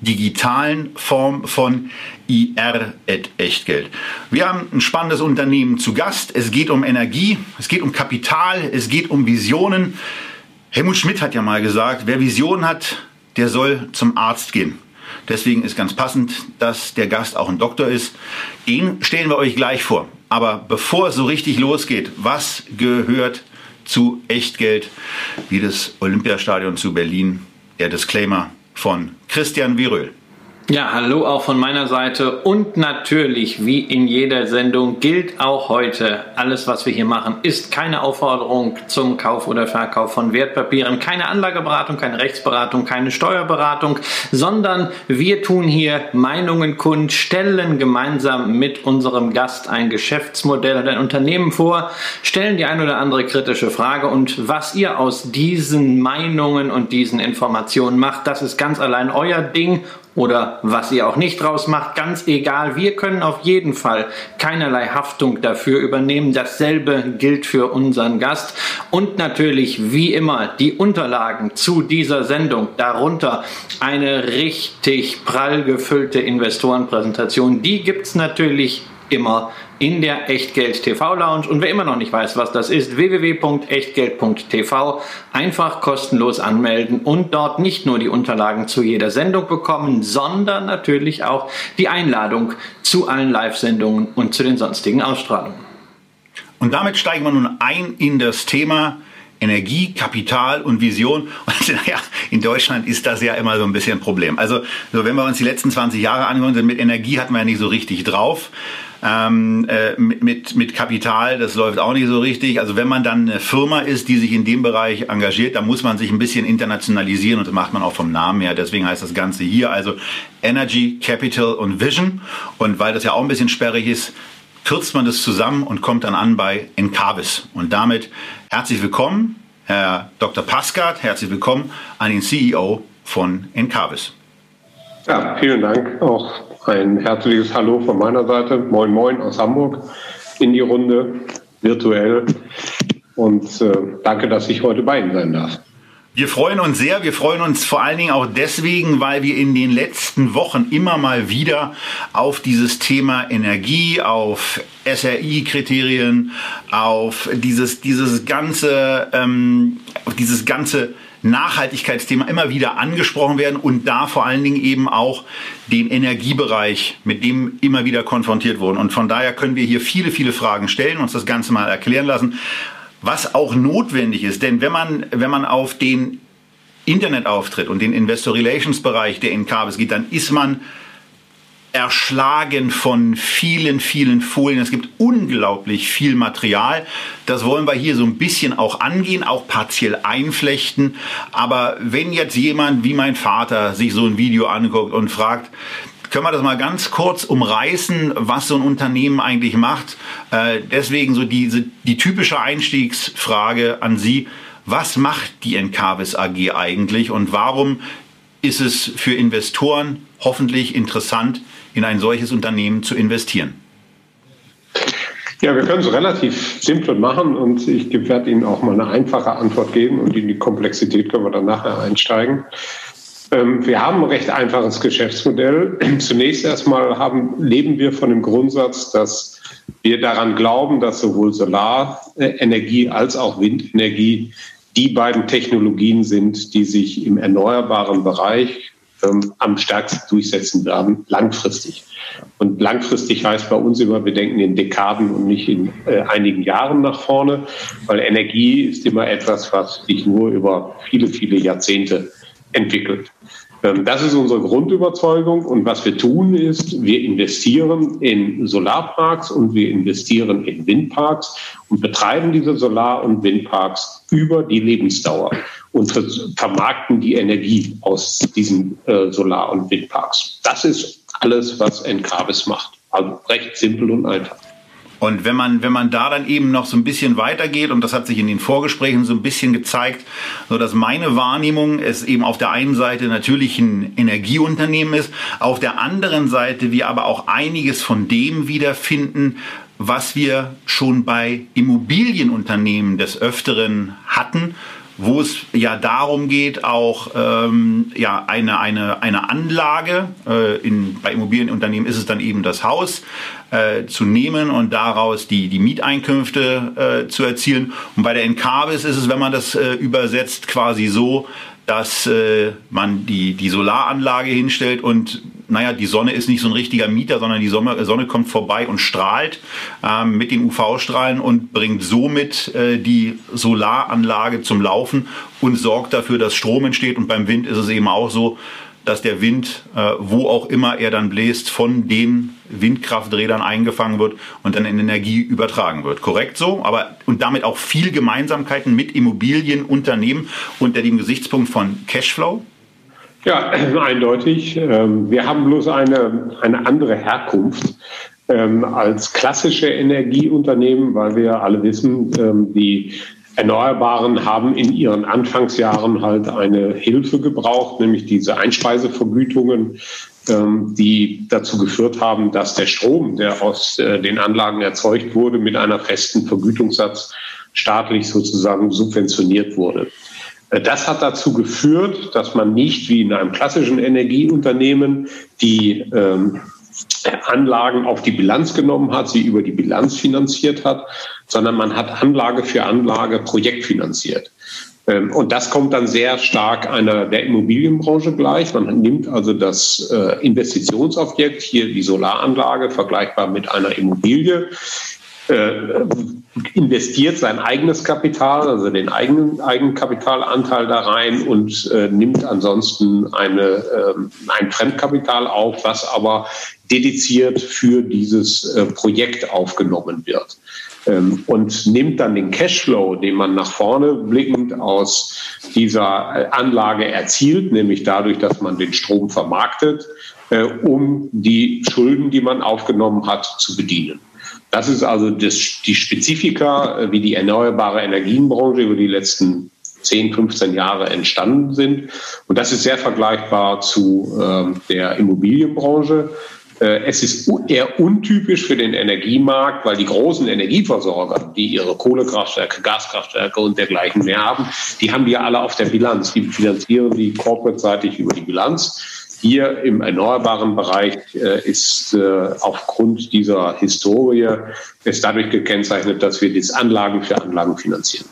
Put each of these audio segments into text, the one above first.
digitalen Form von IR et Echtgeld. Wir haben ein spannendes Unternehmen zu Gast. Es geht um Energie, es geht um Kapital, es geht um Visionen. Helmut Schmidt hat ja mal gesagt, wer Visionen hat, der soll zum Arzt gehen. Deswegen ist ganz passend, dass der Gast auch ein Doktor ist. Den stellen wir euch gleich vor. Aber bevor es so richtig losgeht, was gehört zu Echtgeld, wie das Olympiastadion zu Berlin? Der Disclaimer von Christian Viröl. Ja, hallo auch von meiner Seite. Und natürlich, wie in jeder Sendung, gilt auch heute, alles, was wir hier machen, ist keine Aufforderung zum Kauf oder Verkauf von Wertpapieren, keine Anlageberatung, keine Rechtsberatung, keine Steuerberatung, sondern wir tun hier Meinungen kund, stellen gemeinsam mit unserem Gast ein Geschäftsmodell und ein Unternehmen vor, stellen die ein oder andere kritische Frage und was ihr aus diesen Meinungen und diesen Informationen macht, das ist ganz allein euer Ding oder was ihr auch nicht draus macht, ganz egal. Wir können auf jeden Fall keinerlei Haftung dafür übernehmen. Dasselbe gilt für unseren Gast. Und natürlich, wie immer, die Unterlagen zu dieser Sendung, darunter eine richtig prall gefüllte Investorenpräsentation. Die gibt's natürlich immer in der Echtgeld TV Lounge. Und wer immer noch nicht weiß, was das ist, www.echtgeld.tv einfach kostenlos anmelden und dort nicht nur die Unterlagen zu jeder Sendung bekommen, sondern natürlich auch die Einladung zu allen Live-Sendungen und zu den sonstigen Ausstrahlungen. Und damit steigen wir nun ein in das Thema Energie, Kapital und Vision. Und naja, in Deutschland ist das ja immer so ein bisschen ein Problem. Also, so wenn wir uns die letzten 20 Jahre anhören, sind mit Energie hatten wir ja nicht so richtig drauf ähm, äh, mit, mit Kapital, das läuft auch nicht so richtig. Also wenn man dann eine Firma ist, die sich in dem Bereich engagiert, dann muss man sich ein bisschen internationalisieren und das macht man auch vom Namen her. Deswegen heißt das Ganze hier also Energy, Capital und Vision. Und weil das ja auch ein bisschen sperrig ist, kürzt man das zusammen und kommt dann an bei Encarvis. Und damit herzlich willkommen, Herr Dr. Pascat, herzlich willkommen an den CEO von Encarvis. Ja, vielen Dank auch ein herzliches Hallo von meiner Seite. Moin, moin aus Hamburg in die Runde, virtuell. Und äh, danke, dass ich heute bei Ihnen sein darf. Wir freuen uns sehr. Wir freuen uns vor allen Dingen auch deswegen, weil wir in den letzten Wochen immer mal wieder auf dieses Thema Energie, auf SRI-Kriterien, auf dieses, dieses ganze, ähm, auf dieses ganze Nachhaltigkeitsthema immer wieder angesprochen werden und da vor allen Dingen eben auch den Energiebereich, mit dem immer wieder konfrontiert wurden. Und von daher können wir hier viele, viele Fragen stellen, uns das Ganze mal erklären lassen, was auch notwendig ist. Denn wenn man, wenn man auf den Internetauftritt und den Investor Relations Bereich der Incabis geht, dann ist man erschlagen von vielen, vielen Folien. Es gibt unglaublich viel Material. Das wollen wir hier so ein bisschen auch angehen, auch partiell einflechten. Aber wenn jetzt jemand wie mein Vater sich so ein Video anguckt und fragt, können wir das mal ganz kurz umreißen, was so ein Unternehmen eigentlich macht? Äh, deswegen so diese, die typische Einstiegsfrage an Sie. Was macht die Encarvis AG eigentlich und warum ist es für Investoren hoffentlich interessant, in ein solches Unternehmen zu investieren? Ja, wir können es relativ simpel machen und ich werde Ihnen auch mal eine einfache Antwort geben und in die Komplexität können wir dann nachher einsteigen. Ähm, wir haben ein recht einfaches Geschäftsmodell. Zunächst erstmal haben, leben wir von dem Grundsatz, dass wir daran glauben, dass sowohl Solarenergie als auch Windenergie die beiden Technologien sind, die sich im erneuerbaren Bereich ähm, am stärksten durchsetzen werden, langfristig. Und langfristig heißt bei uns immer, wir denken in Dekaden und nicht in äh, einigen Jahren nach vorne, weil Energie ist immer etwas, was sich nur über viele, viele Jahrzehnte entwickelt. Ähm, das ist unsere Grundüberzeugung. Und was wir tun, ist, wir investieren in Solarparks und wir investieren in Windparks und betreiben diese Solar- und Windparks über die Lebensdauer und vermarkten die Energie aus diesen äh, Solar- und Windparks. Das ist alles, was Encarvis macht. Also recht simpel und einfach. Und wenn man, wenn man da dann eben noch so ein bisschen weitergeht, und das hat sich in den Vorgesprächen so ein bisschen gezeigt, so dass meine Wahrnehmung es eben auf der einen Seite natürlich ein Energieunternehmen ist, auf der anderen Seite wir aber auch einiges von dem wiederfinden, was wir schon bei Immobilienunternehmen des Öfteren hatten wo es ja darum geht, auch ähm, ja, eine, eine, eine Anlage, äh, in, bei Immobilienunternehmen ist es dann eben das Haus, äh, zu nehmen und daraus die, die Mieteinkünfte äh, zu erzielen. Und bei der Encarvis ist es, wenn man das äh, übersetzt, quasi so, dass äh, man die, die Solaranlage hinstellt und naja, die Sonne ist nicht so ein richtiger Mieter, sondern die Sonne, Sonne kommt vorbei und strahlt ähm, mit den UV-Strahlen und bringt somit äh, die Solaranlage zum Laufen und sorgt dafür, dass Strom entsteht. Und beim Wind ist es eben auch so, dass der Wind, äh, wo auch immer er dann bläst, von den Windkrafträdern eingefangen wird und dann in Energie übertragen wird. Korrekt so? Aber und damit auch viel Gemeinsamkeiten mit Immobilienunternehmen unter dem Gesichtspunkt von Cashflow? Ja, eindeutig. Ähm, wir haben bloß eine, eine andere Herkunft ähm, als klassische Energieunternehmen, weil wir alle wissen, ähm, die Erneuerbaren haben in ihren Anfangsjahren halt eine Hilfe gebraucht, nämlich diese Einspeisevergütungen, die dazu geführt haben, dass der Strom, der aus äh, den Anlagen erzeugt wurde, mit einer festen Vergütungssatz staatlich sozusagen subventioniert wurde. Das hat dazu geführt, dass man nicht wie in einem klassischen Energieunternehmen die ähm, Anlagen auf die Bilanz genommen hat, sie über die Bilanz finanziert hat, sondern man hat Anlage für Anlage projektfinanziert. Ähm, und das kommt dann sehr stark einer der Immobilienbranche gleich. Man nimmt also das äh, Investitionsobjekt, hier die Solaranlage, vergleichbar mit einer Immobilie, investiert sein eigenes Kapital, also den eigenen Eigenkapitalanteil da rein und äh, nimmt ansonsten eine, äh, ein Fremdkapital auf, was aber dediziert für dieses äh, Projekt aufgenommen wird. Ähm, und nimmt dann den Cashflow, den man nach vorne blickend aus dieser Anlage erzielt, nämlich dadurch, dass man den Strom vermarktet, äh, um die Schulden, die man aufgenommen hat, zu bedienen. Das ist also das, die Spezifika, äh, wie die erneuerbare Energienbranche über die letzten 10, 15 Jahre entstanden sind. Und das ist sehr vergleichbar zu äh, der Immobilienbranche. Äh, es ist eher untypisch für den Energiemarkt, weil die großen Energieversorger, die ihre Kohlekraftwerke, Gaskraftwerke und dergleichen mehr haben, die haben die ja alle auf der Bilanz. Die finanzieren die corporate-seitig über die Bilanz. Hier im erneuerbaren Bereich äh, ist äh, aufgrund dieser Historie es dadurch gekennzeichnet, dass wir das Anlagen für Anlagen finanzieren.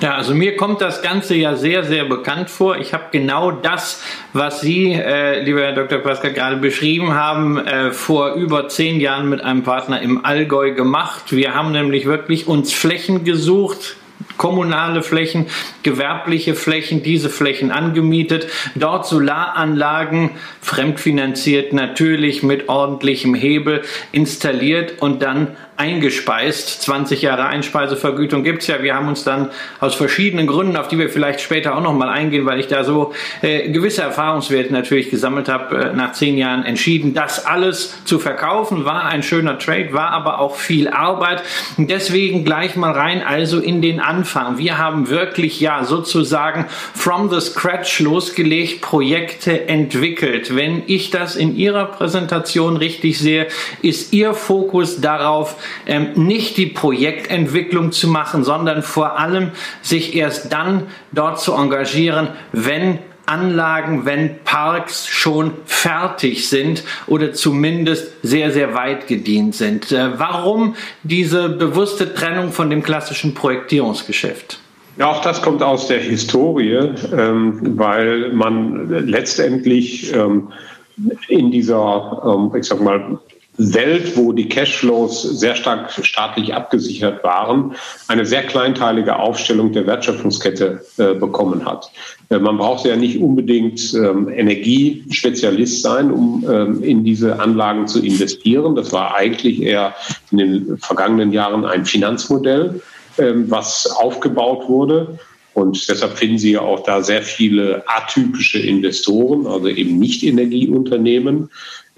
Ja, also mir kommt das Ganze ja sehr, sehr bekannt vor. Ich habe genau das, was Sie, äh, lieber Herr Dr. Pascal, gerade beschrieben haben, äh, vor über zehn Jahren mit einem Partner im Allgäu gemacht. Wir haben nämlich wirklich uns Flächen gesucht, kommunale Flächen, gewerbliche Flächen, diese Flächen angemietet, dort Solaranlagen fremdfinanziert natürlich mit ordentlichem Hebel installiert und dann eingespeist. 20 Jahre Einspeisevergütung gibt's ja. Wir haben uns dann aus verschiedenen Gründen, auf die wir vielleicht später auch nochmal eingehen, weil ich da so äh, gewisse Erfahrungswerte natürlich gesammelt habe, äh, nach zehn Jahren entschieden, das alles zu verkaufen. War ein schöner Trade, war aber auch viel Arbeit. Deswegen gleich mal rein, also in den Anfang. Wir haben wirklich ja sozusagen from the scratch losgelegt, Projekte entwickelt. Wenn ich das in Ihrer Präsentation richtig sehe, ist Ihr Fokus darauf, ähm, nicht die Projektentwicklung zu machen, sondern vor allem sich erst dann dort zu engagieren, wenn Anlagen, wenn Parks schon fertig sind oder zumindest sehr, sehr weit gedient sind. Äh, warum diese bewusste Trennung von dem klassischen Projektierungsgeschäft? Ja, auch das kommt aus der Historie, ähm, weil man letztendlich ähm, in dieser, ähm, ich sag mal, Welt, wo die Cashflows sehr stark staatlich abgesichert waren, eine sehr kleinteilige Aufstellung der Wertschöpfungskette äh, bekommen hat. Äh, man braucht ja nicht unbedingt ähm, Energiespezialist sein, um ähm, in diese Anlagen zu investieren. Das war eigentlich eher in den vergangenen Jahren ein Finanzmodell, ähm, was aufgebaut wurde. Und deshalb finden Sie ja auch da sehr viele atypische Investoren, also eben nicht Energieunternehmen,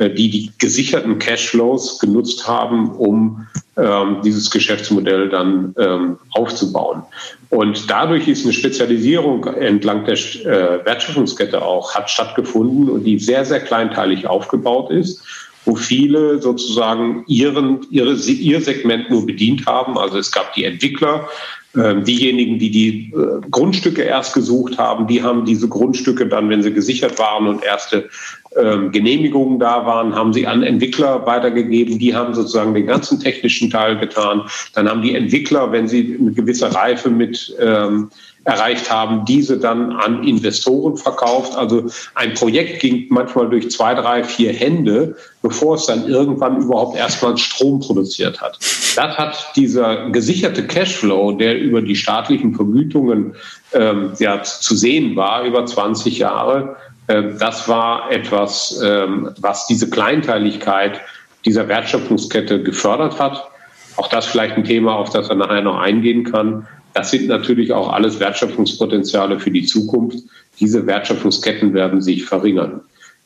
die die gesicherten Cashflows genutzt haben, um ähm, dieses Geschäftsmodell dann ähm, aufzubauen. Und dadurch ist eine Spezialisierung entlang der äh, Wertschöpfungskette auch hat stattgefunden und die sehr, sehr kleinteilig aufgebaut ist wo viele sozusagen ihren, ihre, ihr Segment nur bedient haben. Also es gab die Entwickler, ähm, diejenigen, die die äh, Grundstücke erst gesucht haben, die haben diese Grundstücke dann, wenn sie gesichert waren und erste ähm, Genehmigungen da waren, haben sie an Entwickler weitergegeben. Die haben sozusagen den ganzen technischen Teil getan. Dann haben die Entwickler, wenn sie eine gewisse Reife mit ähm, erreicht haben, diese dann an Investoren verkauft. Also ein Projekt ging manchmal durch zwei, drei, vier Hände, bevor es dann irgendwann überhaupt erstmal Strom produziert hat. Das hat dieser gesicherte Cashflow, der über die staatlichen Vergütungen ähm, ja, zu sehen war, über 20 Jahre, äh, das war etwas, ähm, was diese Kleinteiligkeit dieser Wertschöpfungskette gefördert hat. Auch das vielleicht ein Thema, auf das er nachher noch eingehen kann. Das sind natürlich auch alles Wertschöpfungspotenziale für die Zukunft. Diese Wertschöpfungsketten werden sich verringern.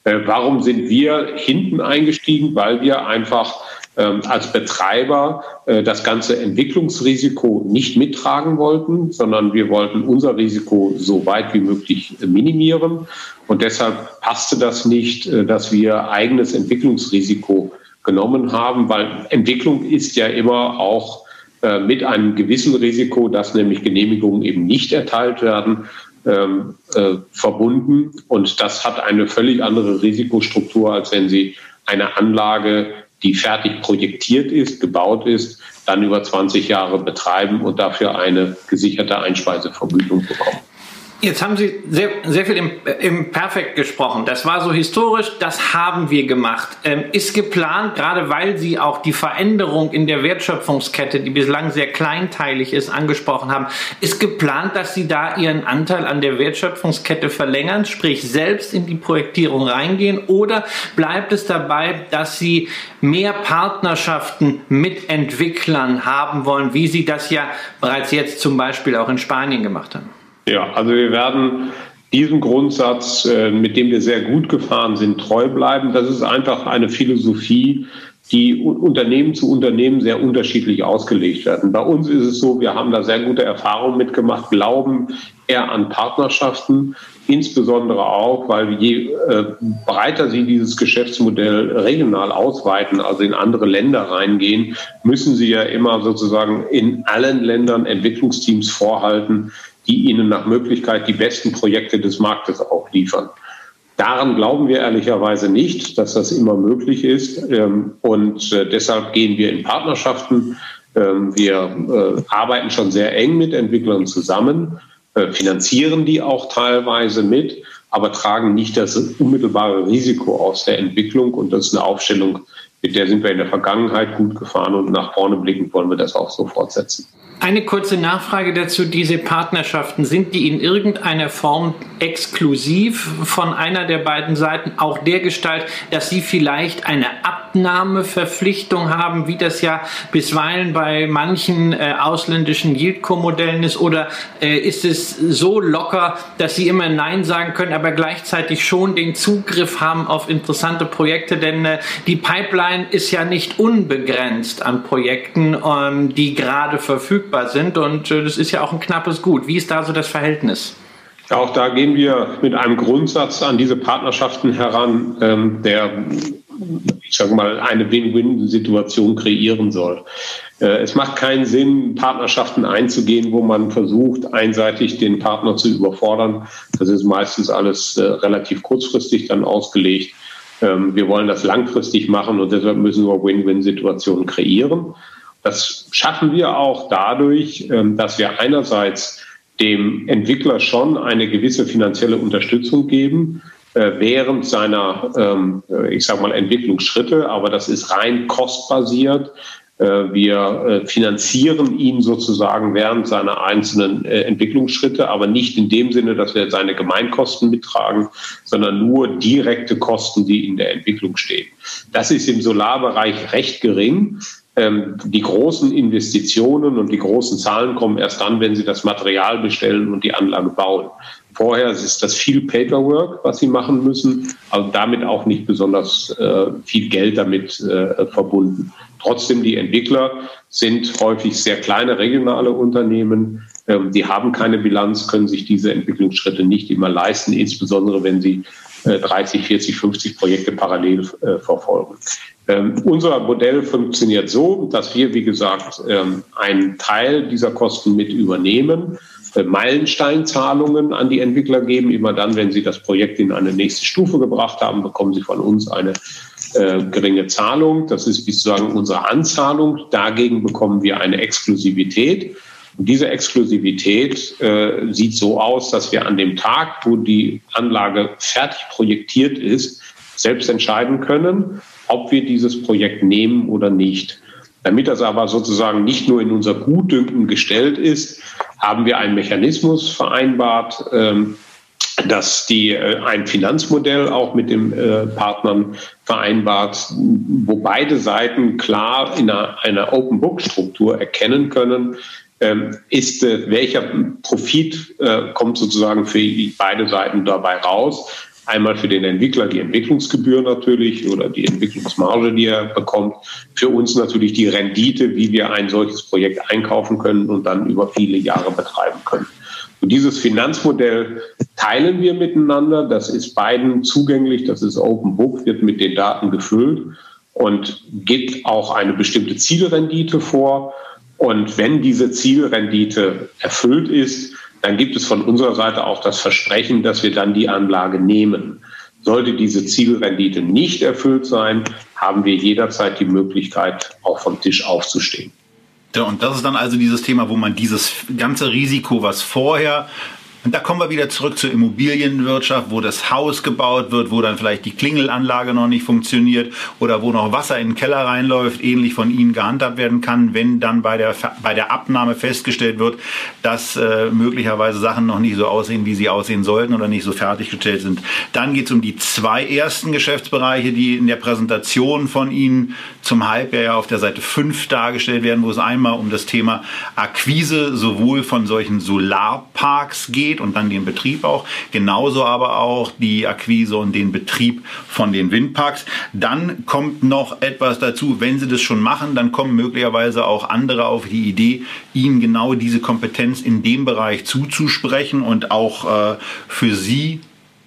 Äh, warum sind wir hinten eingestiegen? Weil wir einfach ähm, als Betreiber äh, das ganze Entwicklungsrisiko nicht mittragen wollten, sondern wir wollten unser Risiko so weit wie möglich minimieren. Und deshalb passte das nicht, äh, dass wir eigenes Entwicklungsrisiko genommen haben, weil Entwicklung ist ja immer auch äh, mit einem gewissen Risiko, dass nämlich Genehmigungen eben nicht erteilt werden, ähm, äh, verbunden. Und das hat eine völlig andere Risikostruktur, als wenn Sie eine Anlage, die fertig projektiert ist, gebaut ist, dann über 20 Jahre betreiben und dafür eine gesicherte Einspeisevergütung bekommen. Jetzt haben Sie sehr, sehr viel im, im Perfekt gesprochen. Das war so historisch, das haben wir gemacht. Ähm, ist geplant, gerade weil Sie auch die Veränderung in der Wertschöpfungskette, die bislang sehr kleinteilig ist, angesprochen haben, ist geplant, dass Sie da Ihren Anteil an der Wertschöpfungskette verlängern, sprich selbst in die Projektierung reingehen? Oder bleibt es dabei, dass Sie mehr Partnerschaften mit Entwicklern haben wollen, wie Sie das ja bereits jetzt zum Beispiel auch in Spanien gemacht haben? Ja, also wir werden diesem Grundsatz, äh, mit dem wir sehr gut gefahren sind, treu bleiben. Das ist einfach eine Philosophie, die Unternehmen zu Unternehmen sehr unterschiedlich ausgelegt werden. Bei uns ist es so, wir haben da sehr gute Erfahrungen mitgemacht, glauben eher an Partnerschaften, insbesondere auch, weil je äh, breiter sie dieses Geschäftsmodell regional ausweiten, also in andere Länder reingehen, müssen sie ja immer sozusagen in allen Ländern Entwicklungsteams vorhalten, die ihnen nach Möglichkeit die besten Projekte des Marktes auch liefern. Daran glauben wir ehrlicherweise nicht, dass das immer möglich ist. Ähm, und äh, deshalb gehen wir in Partnerschaften. Ähm, wir äh, arbeiten schon sehr eng mit Entwicklern zusammen, äh, finanzieren die auch teilweise mit, aber tragen nicht das unmittelbare Risiko aus der Entwicklung. Und das ist eine Aufstellung, mit der sind wir in der Vergangenheit gut gefahren und nach vorne blickend wollen wir das auch so fortsetzen. Eine kurze Nachfrage dazu. Diese Partnerschaften, sind die in irgendeiner Form exklusiv von einer der beiden Seiten auch der Gestalt, dass sie vielleicht eine Abnahmeverpflichtung haben, wie das ja bisweilen bei manchen äh, ausländischen Yieldco-Modellen ist? Oder äh, ist es so locker, dass sie immer Nein sagen können, aber gleichzeitig schon den Zugriff haben auf interessante Projekte? Denn äh, die Pipeline ist ja nicht unbegrenzt an Projekten, ähm, die gerade verfügbar verfügbar sind. Und äh, das ist ja auch ein knappes Gut. Wie ist da so das Verhältnis? Auch da gehen wir mit einem Grundsatz an diese Partnerschaften heran, ähm, der, ich sage mal, eine Win-Win-Situation kreieren soll. Äh, es macht keinen Sinn, Partnerschaften einzugehen, wo man versucht, einseitig den Partner zu überfordern. Das ist meistens alles äh, relativ kurzfristig dann ausgelegt. Ähm, wir wollen das langfristig machen und deshalb müssen wir Win-Win-Situationen kreieren. Das schaffen wir auch dadurch, ähm, dass wir einerseits dem Entwickler schon eine gewisse finanzielle Unterstützung geben äh, während seiner, ähm, äh, ich sage mal, Entwicklungsschritte, aber das ist rein kostbasiert. Äh, wir finanzieren ihn sozusagen während seiner einzelnen Entwicklungsschritte, aber nicht in dem Sinne, dass wir seine Gemeinkosten mittragen, sondern nur direkte Kosten, die in der Entwicklung stehen. Das ist im Solarbereich recht gering. Ähm, die großen Investitionen und die großen Zahlen kommen erst dann, wenn Sie das Material bestellen und die Anlage bauen. Vorher ist das viel Paperwork, was Sie machen müssen, aber damit auch nicht besonders äh, viel Geld damit äh, verbunden. Trotzdem, die Entwickler sind häufig sehr kleine regionale Unternehmen. Ähm, die haben keine Bilanz, können sich diese Entwicklungsschritte nicht immer leisten, insbesondere wenn sie 30, 40, 50 Projekte parallel äh, verfolgen. Ähm, unser Modell funktioniert so, dass wir, wie gesagt, ähm, einen Teil dieser Kosten mit übernehmen, äh, Meilensteinzahlungen an die Entwickler geben. Immer dann, wenn sie das Projekt in eine nächste Stufe gebracht haben, bekommen sie von uns eine äh, geringe Zahlung. Das ist sozusagen unsere Anzahlung. Dagegen bekommen wir eine Exklusivität. Und diese Exklusivität äh, sieht so aus, dass wir an dem Tag, wo die Anlage fertig projektiert ist, selbst entscheiden können, ob wir dieses Projekt nehmen oder nicht. Damit das aber sozusagen nicht nur in unser Gutdünken gestellt ist, haben wir einen Mechanismus vereinbart, ähm, dass die äh, ein Finanzmodell auch mit den äh, Partnern vereinbart, wo beide Seiten klar in einer, Open Book Struktur erkennen können, ist äh, welcher Profit äh, kommt sozusagen für beide Seiten dabei raus Einmal für den Entwickler die Entwicklungsgebühr natürlich oder die Entwicklungsmarge, die er bekommt. Für uns natürlich die Rendite, wie wir ein solches Projekt einkaufen können und dann über viele Jahre betreiben können. Und dieses Finanzmodell teilen wir miteinander. Das ist beiden zugänglich. Das ist Open Book, wird mit den Daten gefüllt und gibt auch eine bestimmte Zielrendite vor. Und wenn diese Zielrendite erfüllt ist, dann gibt es von unserer Seite auch das Versprechen, dass wir dann die Anlage nehmen. Sollte diese Zielrendite nicht erfüllt sein, haben wir jederzeit die Möglichkeit, auch vom Tisch aufzustehen. Und das ist dann also dieses Thema, wo man dieses ganze Risiko, was vorher und da kommen wir wieder zurück zur Immobilienwirtschaft, wo das Haus gebaut wird, wo dann vielleicht die Klingelanlage noch nicht funktioniert oder wo noch Wasser in den Keller reinläuft, ähnlich von Ihnen gehandhabt werden kann, wenn dann bei der, bei der Abnahme festgestellt wird, dass äh, möglicherweise Sachen noch nicht so aussehen, wie sie aussehen sollten oder nicht so fertiggestellt sind. Dann geht es um die zwei ersten Geschäftsbereiche, die in der Präsentation von Ihnen zum Halbjahr auf der Seite 5 dargestellt werden, wo es einmal um das Thema Akquise sowohl von solchen Solarparks geht, geht und dann den Betrieb auch. Genauso aber auch die Akquise und den Betrieb von den Windparks. Dann kommt noch etwas dazu, wenn Sie das schon machen, dann kommen möglicherweise auch andere auf die Idee, Ihnen genau diese Kompetenz in dem Bereich zuzusprechen und auch äh, für Sie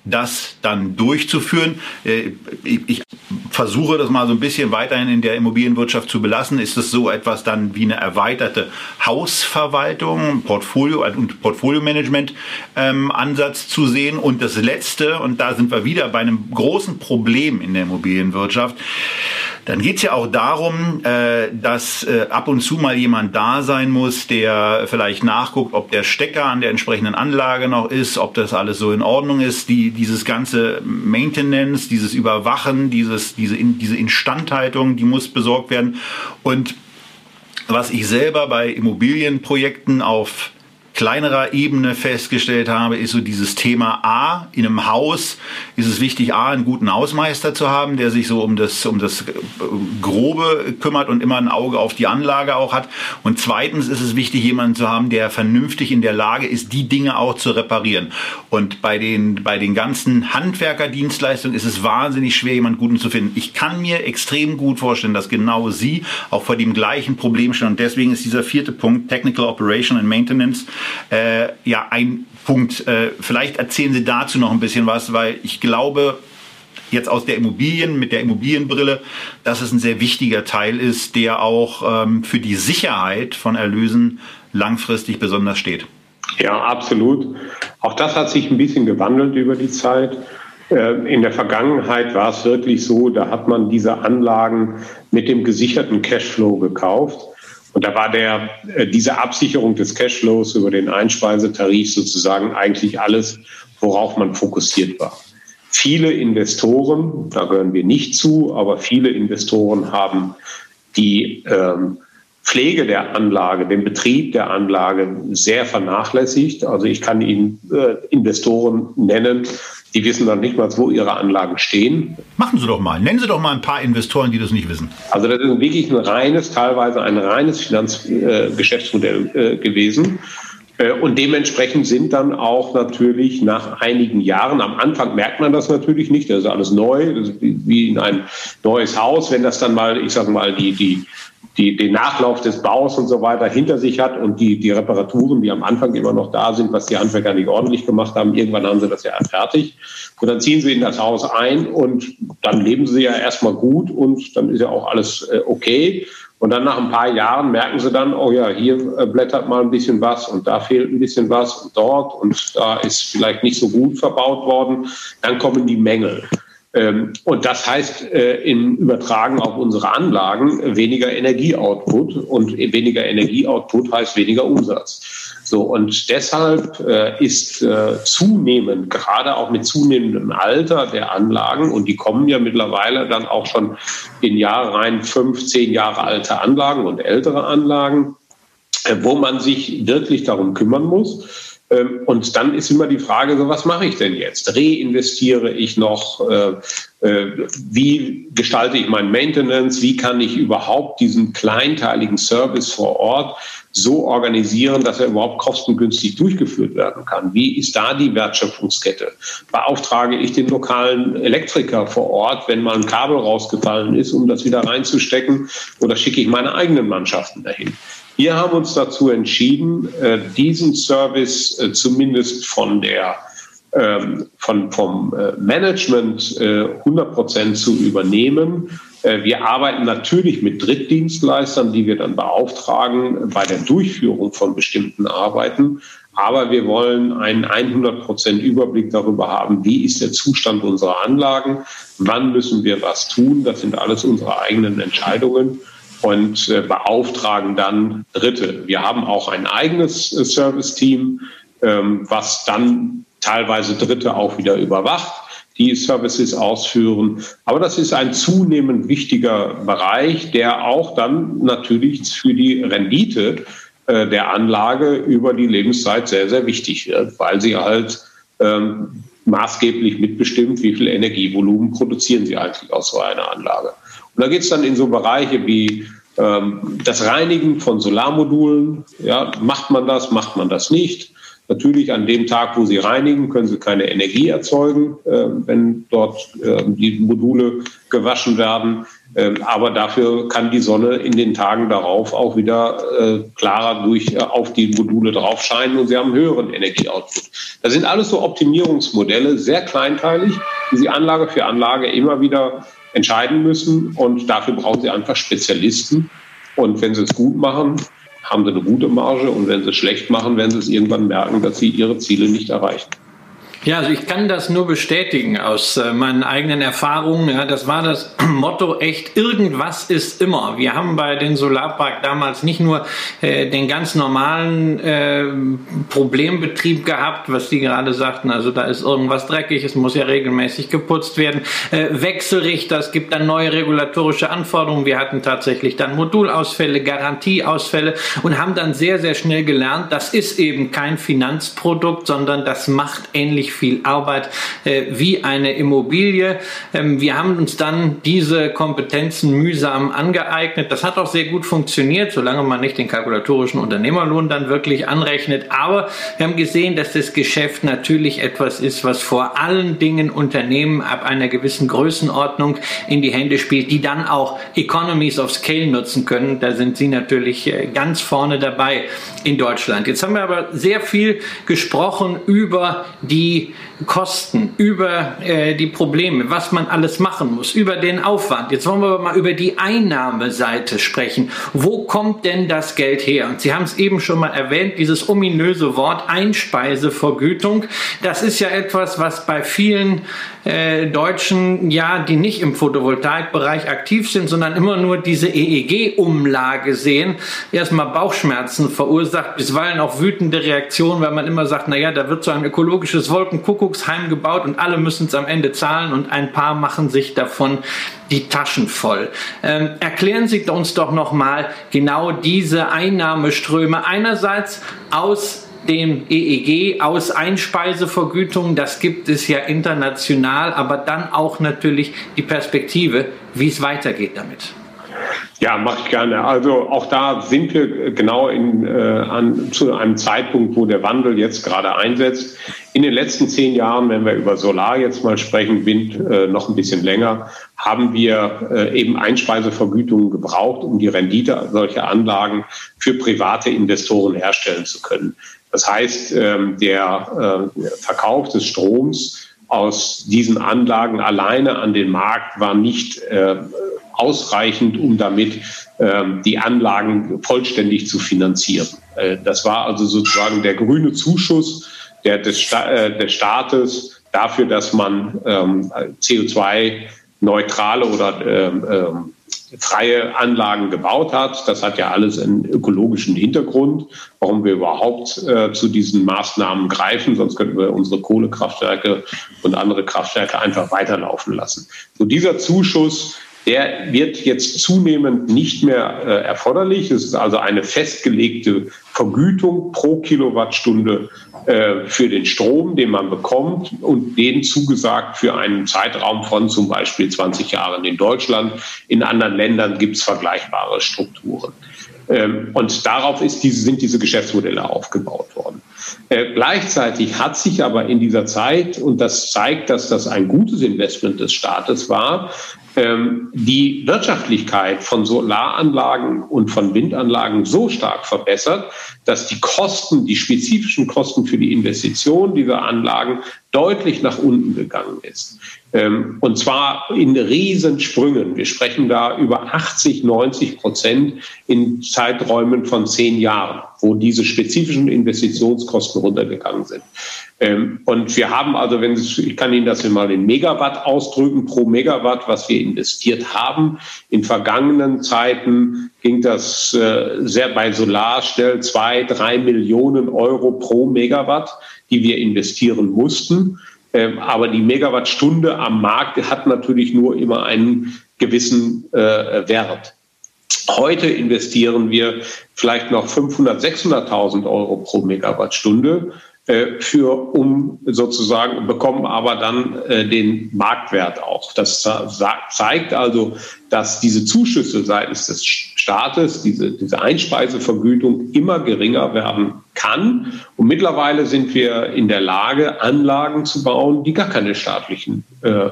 das dann durchzuführen. Äh, ich versuche das mal so ein bisschen weiterhin in der Immobilienwirtschaft zu belassen. Ist es so etwas dann wie eine erweiterte Hausverwaltung, Portfolio und Portfolio-Management ähm, Ansatz zu sehen? Und das Letzte, und da sind wir wieder bei einem großen Problem in der Immobilienwirtschaft, dann geht es ja auch darum, äh, dass äh, ab und zu mal jemand da sein muss, der vielleicht nachguckt, ob der Stecker an der entsprechenden Anlage noch ist, ob das alles so in Ordnung ist. Die, dieses ganze Maintenance, dieses Überwachen, dieses, diese, diese Instandhaltung, die muss besorgt werden. Und was ich selber bei Immobilienprojekten auf kleinerer Ebene festgestellt habe, ist so dieses Thema A, in einem Haus ist es wichtig, A, einen guten Hausmeister zu haben, der sich so um das, um das Grobe kümmert und immer ein Auge auf die Anlage auch hat. Und zweitens ist es wichtig, jemanden zu haben, der vernünftig in der Lage ist, die Dinge auch zu reparieren. Und bei den, bei den ganzen Handwerkerdienstleistungen ist es wahnsinnig schwer, jemanden Guten zu finden. Ich kann mir extrem gut vorstellen, dass genau Sie auch vor dem gleichen Problem stehen. Und deswegen ist dieser vierte Punkt, Technical Operation and Maintenance, äh, ja ein Punkt. Äh, vielleicht erzählen Sie dazu noch ein bisschen was, weil ich glaube, jetzt aus der Immobilien, mit der Immobilienbrille, dass es ein sehr wichtiger Teil ist, der auch ähm, für die Sicherheit von Erlösen langfristig besonders steht. Ja, absolut. Auch das hat sich ein bisschen gewandelt über die Zeit. Äh, in der Vergangenheit war es wirklich so, da hat man diese Anlagen mit dem gesicherten Cashflow gekauft. Und da war der, äh, diese Absicherung des Cashflows über den Einspeisetarif sozusagen eigentlich alles, worauf man fokussiert war. Viele Investoren, da gehören wir nicht zu, aber viele Investoren haben die ähm, Pflege der Anlage, den Betrieb der Anlage sehr vernachlässigt. Also ich kann Ihnen äh, Investoren nennen, Die wissen dann nicht mal, wo ihre Anlagen stehen. Machen Sie doch mal. Nennen Sie doch mal ein paar Investoren, die das nicht wissen. Also das ist wirklich ein reines, teilweise ein reines Finanzgeschäftsmodell äh, äh, gewesen. Äh, und dementsprechend sind dann auch natürlich nach einigen Jahren, am Anfang merkt man das natürlich nicht, das ist alles neu, das ist wie in ein neues Haus, wenn das dann mal, ich sage mal, die, die, die, den Nachlauf des Baus und so weiter hinter sich hat und die, die Reparaturen, die am Anfang immer noch da sind, was die Handwerker nicht ordentlich gemacht haben, irgendwann haben sie das ja fertig. Und dann ziehen sie in das Haus ein und dann leben sie ja erstmal gut und dann ist ja auch alles äh, okay. Und dann nach ein paar Jahren merken sie dann, oh ja, hier äh, blättert mal ein bisschen was und da fehlt ein bisschen was und dort und da ist vielleicht nicht so gut verbaut worden. Dann kommen die Mängel. Ähm, und das heißt äh, im Übertragen auf unsere Anlagen weniger Energieoutput und weniger Energieoutput heißt weniger Umsatz. So, und deshalb äh, ist äh, zunehmend, gerade auch mit zunehmendem Alter der Anlagen, und die kommen ja mittlerweile dann auch schon in Jahre rein, fünf, zehn Jahre alte Anlagen und ältere Anlagen, wo man sich wirklich darum kümmern muss. Ähm, und dann ist immer die Frage, so was mache ich denn jetzt? Reinvestiere ich noch? Äh, äh, wie gestalte ich mein Maintenance? Wie kann ich überhaupt diesen kleinteiligen Service vor Ort so organisieren, dass er überhaupt kostengünstig durchgeführt werden kann? Wie ist da die Wertschöpfungskette? Beauftrage ich den lokalen Elektriker vor Ort, wenn mal ein Kabel rausgefallen ist, um das wieder reinzustecken? Oder schicke ich meine eigenen Mannschaften dahin? Wir haben uns dazu entschieden, äh, diesen Service äh, zumindest von der ähm, von, vom äh, Management 100 Prozent zu übernehmen wir arbeiten natürlich mit Drittdienstleistern, die wir dann beauftragen bei der Durchführung von bestimmten Arbeiten. Aber wir wollen einen 100 Prozent Überblick darüber haben, wie ist der Zustand unserer Anlagen, wann müssen wir was tun. Das sind alles unsere eigenen Entscheidungen und äh, beauftragen dann Dritte. Wir haben auch ein eigenes äh, Service-Team, ähm, was dann teilweise Dritte auch wieder überwacht die Services ausführen. Aber das ist ein zunehmend wichtiger Bereich, der auch dann natürlich für die Rendite äh, der Anlage über die Lebenszeit sehr, sehr wichtig wird, weil sie halt ähm, maßgeblich mitbestimmt, wie viel Energievolumen produzieren sie eigentlich aus so einer Anlage. Und da geht es dann in so Bereiche wie ähm, das Reinigen von Solarmodulen. Ja, macht man das, macht man das nicht? Natürlich an dem Tag, wo Sie reinigen, können Sie keine Energie erzeugen, äh, wenn dort äh, die Module gewaschen werden. Ähm, aber dafür kann die Sonne in den Tagen darauf auch wieder äh, klarer durch, äh, auf die Module drauf scheinen und Sie haben höheren Energieoutput. Das sind alles so Optimierungsmodelle, sehr kleinteilig, die Sie Anlage für Anlage immer wieder entscheiden müssen. Und dafür brauchen Sie einfach Spezialisten. Und wenn Sie es gut machen, haben sie eine gute Marge und wenn sie es schlecht machen, werden sie es irgendwann merken, dass sie ihre Ziele nicht erreichen. Ja, also ich kann das nur bestätigen aus äh, meinen eigenen Erfahrungen. Ja, das war das Motto echt, irgendwas ist immer. Wir haben bei den Solarpark damals nicht nur äh, den ganz normalen äh, Problembetrieb gehabt, was die gerade sagten, also da ist irgendwas dreckig, es muss ja regelmäßig geputzt werden. Äh, Wechselrichter, es gibt dann neue regulatorische Anforderungen. Wir hatten tatsächlich dann Modulausfälle, Garantieausfälle und haben dann sehr, sehr schnell gelernt, das ist eben kein Finanzprodukt, sondern das macht ähnlich viel Arbeit äh, wie eine Immobilie. Ähm, wir haben uns dann diese Kompetenzen mühsam angeeignet. Das hat auch sehr gut funktioniert, solange man nicht den kalkulatorischen Unternehmerlohn dann wirklich anrechnet. Aber wir haben gesehen, dass das Geschäft natürlich etwas ist, was vor allen Dingen Unternehmen ab einer gewissen Größenordnung in die Hände spielt, die dann auch Economies of Scale nutzen können. Da sind Sie natürlich äh, ganz vorne dabei in Deutschland. Jetzt haben wir aber sehr viel gesprochen über die see Kosten, über äh, die Probleme, was man alles machen muss, über den Aufwand. Jetzt wollen wir mal über die Einnahmeseite sprechen. Wo kommt denn das Geld her? Und Sie haben es eben schon mal erwähnt, dieses ominöse Wort Einspeisevergütung. Das ist ja etwas, was bei vielen äh, Deutschen, ja, die nicht im Photovoltaikbereich aktiv sind, sondern immer nur diese EEG-Umlage sehen, erstmal Bauchschmerzen verursacht, bisweilen auch wütende Reaktionen, weil man immer sagt, naja, da wird so ein ökologisches Wolkenkuckucksheim gebaut und alle müssen es am Ende zahlen und ein paar machen sich davon die Taschen voll. Ähm, erklären Sie uns doch nochmal genau diese Einnahmeströme einerseits aus dem EEG aus Einspeisevergütung. Das gibt es ja international, aber dann auch natürlich die Perspektive, wie es weitergeht damit. Ja, mache ich gerne. Also auch da sind wir genau in, äh, an, zu einem Zeitpunkt, wo der Wandel jetzt gerade einsetzt. In den letzten zehn Jahren, wenn wir über Solar jetzt mal sprechen, Wind äh, noch ein bisschen länger, haben wir äh, eben Einspeisevergütungen gebraucht, um die Rendite solcher Anlagen für private Investoren herstellen zu können. Das heißt, ähm, der äh, Verkauf des Stroms aus diesen Anlagen alleine an den Markt war nicht äh, ausreichend, um damit ähm, die Anlagen vollständig zu finanzieren. Äh, das war also sozusagen der grüne Zuschuss der, des, Sta äh, des Staates dafür, dass man ähm, CO2-neutrale oder ähm, ähm, freie Anlagen gebaut hat. Das hat ja alles einen ökologischen Hintergrund, warum wir überhaupt äh, zu diesen Maßnahmen greifen. Sonst könnten wir unsere Kohlekraftwerke und andere Kraftwerke einfach weiterlaufen lassen. So dieser Zuschuss der wird jetzt zunehmend nicht mehr äh, erforderlich. Es ist also eine festgelegte Vergütung pro Kilowattstunde äh, für den Strom, den man bekommt und den zugesagt für einen Zeitraum von zum Beispiel 20 Jahren in Deutschland. In anderen Ländern gibt es vergleichbare Strukturen. Ähm, und darauf diese, sind diese Geschäftsmodelle aufgebaut worden. Äh, gleichzeitig hat sich aber in dieser Zeit, und das zeigt, dass das ein gutes Investment des Staates war, die Wirtschaftlichkeit von Solaranlagen und von Windanlagen so stark verbessert, dass die Kosten, die spezifischen Kosten für die Investition dieser Anlagen deutlich nach unten gegangen ist. Ähm, und zwar in Riesensprüngen. Wir sprechen da über 80, 90 Prozent in Zeiträumen von zehn Jahren, wo diese spezifischen Investitionskosten runtergegangen sind. Ähm, und wir haben also, wenn es, ich kann Ihnen das mal in Megawatt ausdrücken, pro Megawatt, was wir investiert haben. In vergangenen Zeiten ging das äh, sehr bei Solar schnell zwei, drei Millionen Euro pro Megawatt, die wir investieren mussten. Ähm, aber die Megawattstunde am Markt hat natürlich nur immer einen gewissen äh, Wert. Heute investieren wir vielleicht noch 500, 600.000 Euro pro Megawattstunde. Äh, für, um sozusagen, bekommen aber dann äh, den Marktwert auch. Das zeigt also, dass diese Zuschüsse seitens des Staates, diese, diese Einspeisevergütung immer geringer werden kann. Und mittlerweile sind wir in der Lage, Anlagen zu bauen, die gar keine staatlichen äh,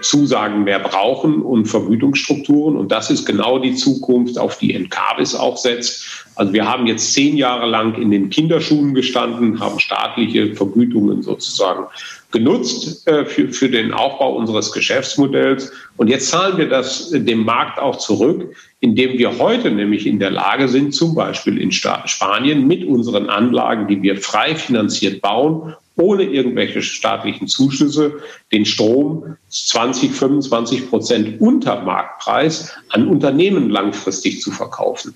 Zusagen mehr brauchen und Vergütungsstrukturen. Und das ist genau die Zukunft, auf die Encarvis auch setzt. Also wir haben jetzt zehn Jahre lang in den Kinderschuhen gestanden, haben staatliche Vergütungen sozusagen genutzt äh, für, für den Aufbau unseres Geschäftsmodells. Und jetzt zahlen wir das dem Markt auch zurück, indem wir heute nämlich in der Lage sind, zum Beispiel in Spanien mit unseren Anlagen, die wir frei finanziert bauen ohne irgendwelche staatlichen Zuschüsse den Strom 20, 25 Prozent unter Marktpreis an Unternehmen langfristig zu verkaufen.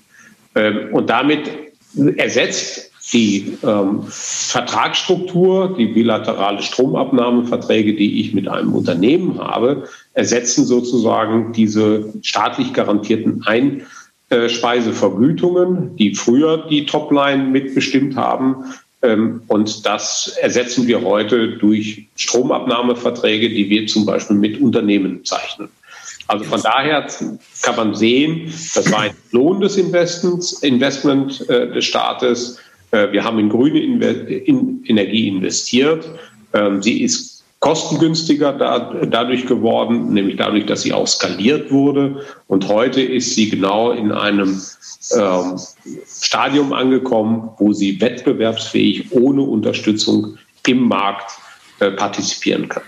Ähm, und damit ersetzt die ähm, Vertragsstruktur, die bilaterale Stromabnahmeverträge, die ich mit einem Unternehmen habe, ersetzen sozusagen diese staatlich garantierten Einspeisevergütungen, die früher die Topline mitbestimmt haben, und das ersetzen wir heute durch Stromabnahmeverträge, die wir zum Beispiel mit Unternehmen zeichnen. Also von daher kann man sehen, das war ein lohnendes Investments, Investment äh, des Staates. Äh, wir haben in grüne Energie investiert. Ähm, sie ist kostengünstiger da, dadurch geworden, nämlich dadurch, dass sie auch skaliert wurde. Und heute ist sie genau in einem ähm, Stadium angekommen, wo sie wettbewerbsfähig ohne Unterstützung im Markt äh, partizipieren kann.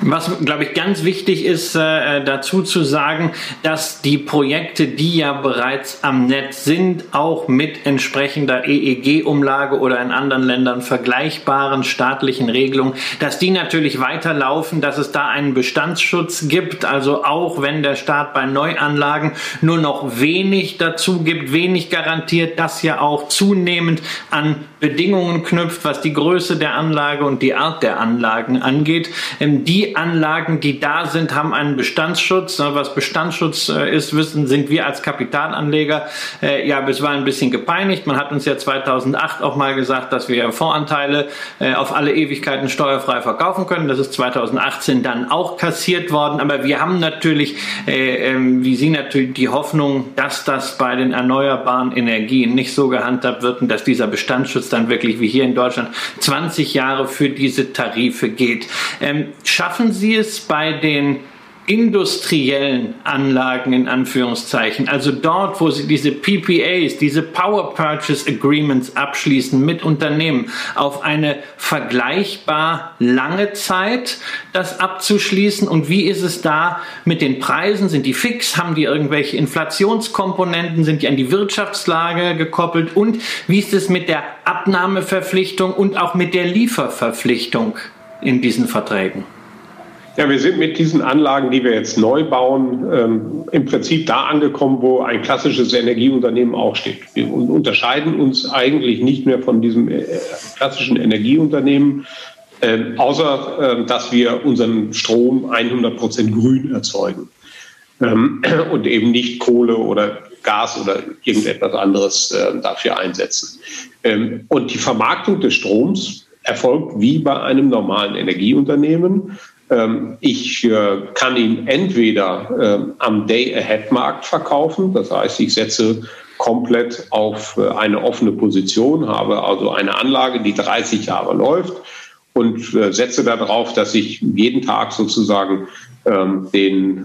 Was, glaube ich, ganz wichtig ist, äh, dazu zu sagen, dass die Projekte, die ja bereits am Netz sind, auch mit entsprechender EEG-Umlage oder in anderen Ländern vergleichbaren staatlichen Regelungen, dass die natürlich weiterlaufen, dass es da einen Bestandsschutz gibt. Also auch wenn der Staat bei Neuanlagen nur noch wenig dazu gibt, wenig garantiert, das ja auch zunehmend an Bedingungen knüpft, was die Größe der Anlage und die Art der Anlagen angeht, ähm, die die Anlagen, die da sind, haben einen Bestandsschutz. Was Bestandsschutz äh, ist, wissen, sind wir als Kapitalanleger äh, ja bisweilen ein bisschen gepeinigt. Man hat uns ja 2008 auch mal gesagt, dass wir Fondsanteile äh, auf alle Ewigkeiten steuerfrei verkaufen können. Das ist 2018 dann auch kassiert worden. Aber wir haben natürlich, äh, ähm, wie Sie natürlich, die Hoffnung, dass das bei den erneuerbaren Energien nicht so gehandhabt wird und dass dieser Bestandsschutz dann wirklich wie hier in Deutschland 20 Jahre für diese Tarife geht. Ähm, schaffen Sie es bei den industriellen Anlagen in Anführungszeichen, also dort, wo sie diese PPAs, diese Power Purchase Agreements abschließen mit Unternehmen, auf eine vergleichbar lange Zeit das abzuschließen? Und wie ist es da mit den Preisen? Sind die fix? Haben die irgendwelche Inflationskomponenten? Sind die an die Wirtschaftslage gekoppelt? Und wie ist es mit der Abnahmeverpflichtung und auch mit der Lieferverpflichtung in diesen Verträgen? Ja, wir sind mit diesen Anlagen, die wir jetzt neu bauen, ähm, im Prinzip da angekommen, wo ein klassisches Energieunternehmen auch steht. Wir unterscheiden uns eigentlich nicht mehr von diesem äh, klassischen Energieunternehmen, äh, außer äh, dass wir unseren Strom 100 Prozent grün erzeugen ähm, und eben nicht Kohle oder Gas oder irgendetwas anderes äh, dafür einsetzen. Ähm, und die Vermarktung des Stroms erfolgt wie bei einem normalen Energieunternehmen. Ähm, ich äh, kann ihn entweder ähm, am Day-Ahead-Markt verkaufen, das heißt, ich setze komplett auf äh, eine offene Position, habe also eine Anlage, die 30 Jahre läuft und äh, setze darauf, dass ich jeden Tag sozusagen ähm, den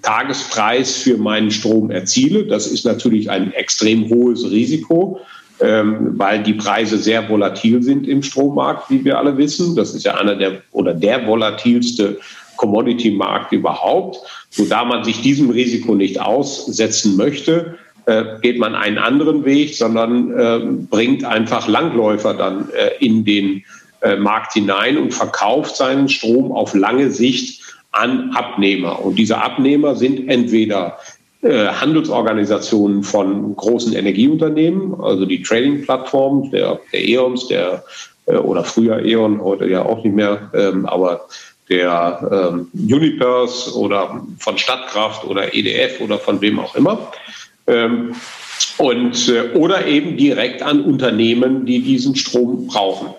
Tagespreis für meinen Strom erziele. Das ist natürlich ein extrem hohes Risiko ähm, weil die Preise sehr volatil sind im Strommarkt, wie wir alle wissen. Das ist ja einer der oder der volatilste Commodity-Markt überhaupt. So da man sich diesem Risiko nicht aussetzen möchte, äh, geht man einen anderen Weg, sondern äh, bringt einfach Langläufer dann äh, in den äh, Markt hinein und verkauft seinen Strom auf lange Sicht an Abnehmer. Und diese Abnehmer sind entweder Handelsorganisationen von großen Energieunternehmen, also die Trading-Plattformen der, der E.ONs, der äh, oder früher E.ON, heute ja auch nicht mehr, ähm, aber der ähm, Unipers oder von Stadtkraft oder EDF oder von wem auch immer. Ähm, und, äh, oder eben direkt an Unternehmen, die diesen Strom brauchen.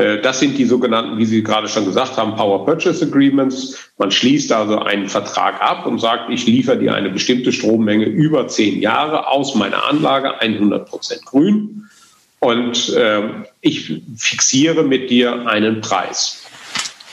Äh, das sind die sogenannten, wie Sie gerade schon gesagt haben, Power Purchase Agreements. Man schließt also einen Vertrag ab und sagt, ich liefere dir eine bestimmte Strommenge über zehn Jahre aus meiner Anlage, 100 Prozent grün. Und äh, ich fixiere mit dir einen Preis.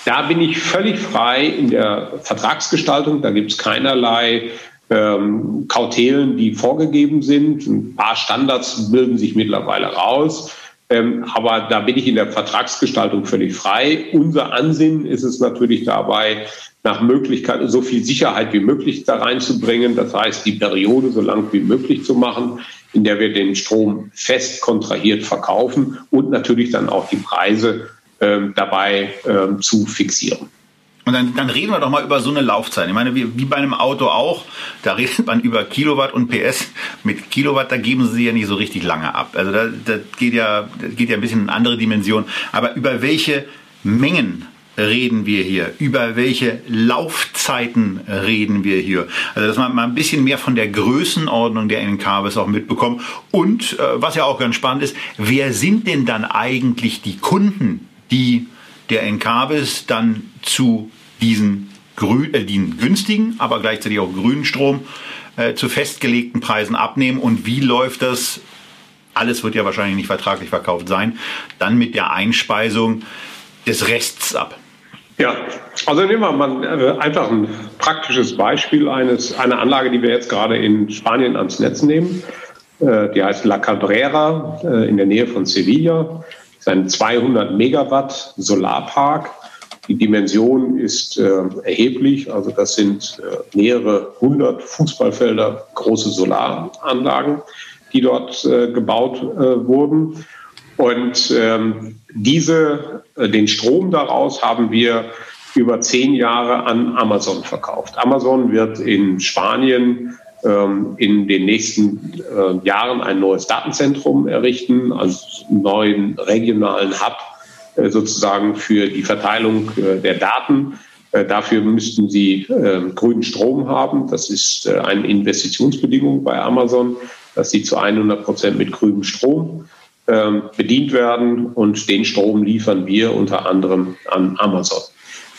Da bin ich völlig frei in der Vertragsgestaltung. Da gibt es keinerlei ähm, Kautelen, die vorgegeben sind. Ein paar Standards bilden sich mittlerweile raus. Ähm, aber da bin ich in der Vertragsgestaltung völlig frei. Unser Ansinnen ist es natürlich dabei, nach Möglichkeit so viel Sicherheit wie möglich da reinzubringen. Das heißt, die Periode so lang wie möglich zu machen, in der wir den Strom fest kontrahiert verkaufen und natürlich dann auch die Preise äh, dabei äh, zu fixieren. Und dann, dann reden wir doch mal über so eine Laufzeit. Ich meine, wie, wie bei einem Auto auch, da redet man über Kilowatt und PS. Mit Kilowatt, da geben sie ja nicht so richtig lange ab. Also da, das geht ja, das geht ja ein bisschen in andere Dimensionen. Aber über welche Mengen reden wir hier? Über welche Laufzeiten reden wir hier? Also, dass man mal ein bisschen mehr von der Größenordnung der NKWs auch mitbekommt. Und, äh, was ja auch ganz spannend ist, wer sind denn dann eigentlich die Kunden, die der NKWs dann zu diesen, grün, äh, den günstigen, aber gleichzeitig auch grünen Strom äh, zu festgelegten Preisen abnehmen und wie läuft das? Alles wird ja wahrscheinlich nicht vertraglich verkauft sein. Dann mit der Einspeisung des Rests ab. Ja, also nehmen wir mal äh, einfach ein praktisches Beispiel eines, einer Anlage, die wir jetzt gerade in Spanien ans Netz nehmen. Äh, die heißt La Cabrera äh, in der Nähe von Sevilla. Das ist ein 200 Megawatt Solarpark die Dimension ist äh, erheblich. Also das sind äh, mehrere hundert Fußballfelder große Solaranlagen, die dort äh, gebaut äh, wurden. Und ähm, diese, äh, den Strom daraus haben wir über zehn Jahre an Amazon verkauft. Amazon wird in Spanien ähm, in den nächsten äh, Jahren ein neues Datenzentrum errichten, also einen neuen regionalen Hub sozusagen für die Verteilung äh, der Daten. Äh, dafür müssten sie äh, grünen Strom haben. Das ist äh, eine Investitionsbedingung bei Amazon, dass sie zu 100 Prozent mit grünem Strom ähm, bedient werden. Und den Strom liefern wir unter anderem an Amazon.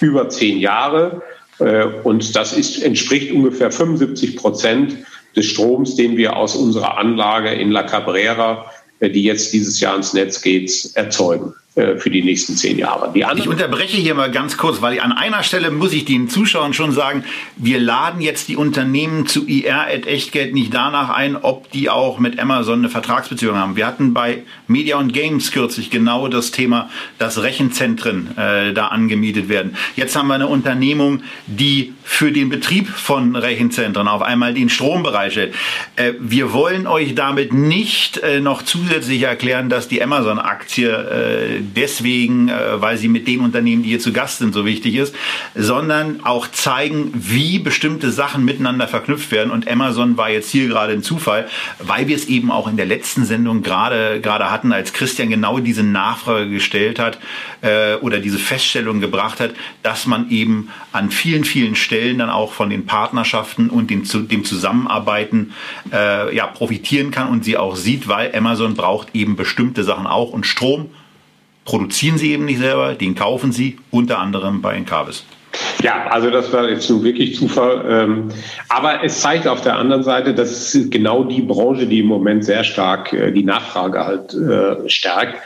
Über zehn Jahre. Äh, und das ist, entspricht ungefähr 75 Prozent des Stroms, den wir aus unserer Anlage in La Cabrera, äh, die jetzt dieses Jahr ins Netz geht, erzeugen. Äh, für die nächsten zehn Jahre. ich unterbreche hier mal ganz kurz, weil an einer Stelle muss ich den Zuschauern schon sagen, wir laden jetzt die Unternehmen zu IR at Echtgeld nicht danach ein, ob die auch mit Amazon eine Vertragsbeziehung haben. Wir hatten bei Media und Games kürzlich genau das Thema, dass Rechenzentren äh, da angemietet werden. Jetzt haben wir eine Unternehmung, die für den Betrieb von Rechenzentren auf einmal den Strom bereitstellt. Äh, wir wollen euch damit nicht äh, noch zusätzlich erklären, dass die Amazon-Aktie äh, deswegen, äh, weil sie mit den Unternehmen, die hier zu Gast sind, so wichtig ist, sondern auch zeigen, wie bestimmte Sachen miteinander verknüpft werden. Und Amazon war jetzt hier gerade ein Zufall, weil wir es eben auch in der letzten Sendung gerade gerade hatten, als Christian genau diese Nachfrage gestellt hat äh, oder diese Feststellung gebracht hat, dass man eben an vielen vielen Stellen dann auch von den Partnerschaften und dem, dem Zusammenarbeiten äh, ja profitieren kann und sie auch sieht, weil Amazon braucht eben bestimmte Sachen auch und Strom produzieren sie eben nicht selber, den kaufen sie unter anderem bei Encarvis. Ja, also das war jetzt nun wirklich Zufall. Ähm, aber es zeigt auf der anderen Seite, dass genau die Branche, die im Moment sehr stark äh, die Nachfrage halt äh, stärkt,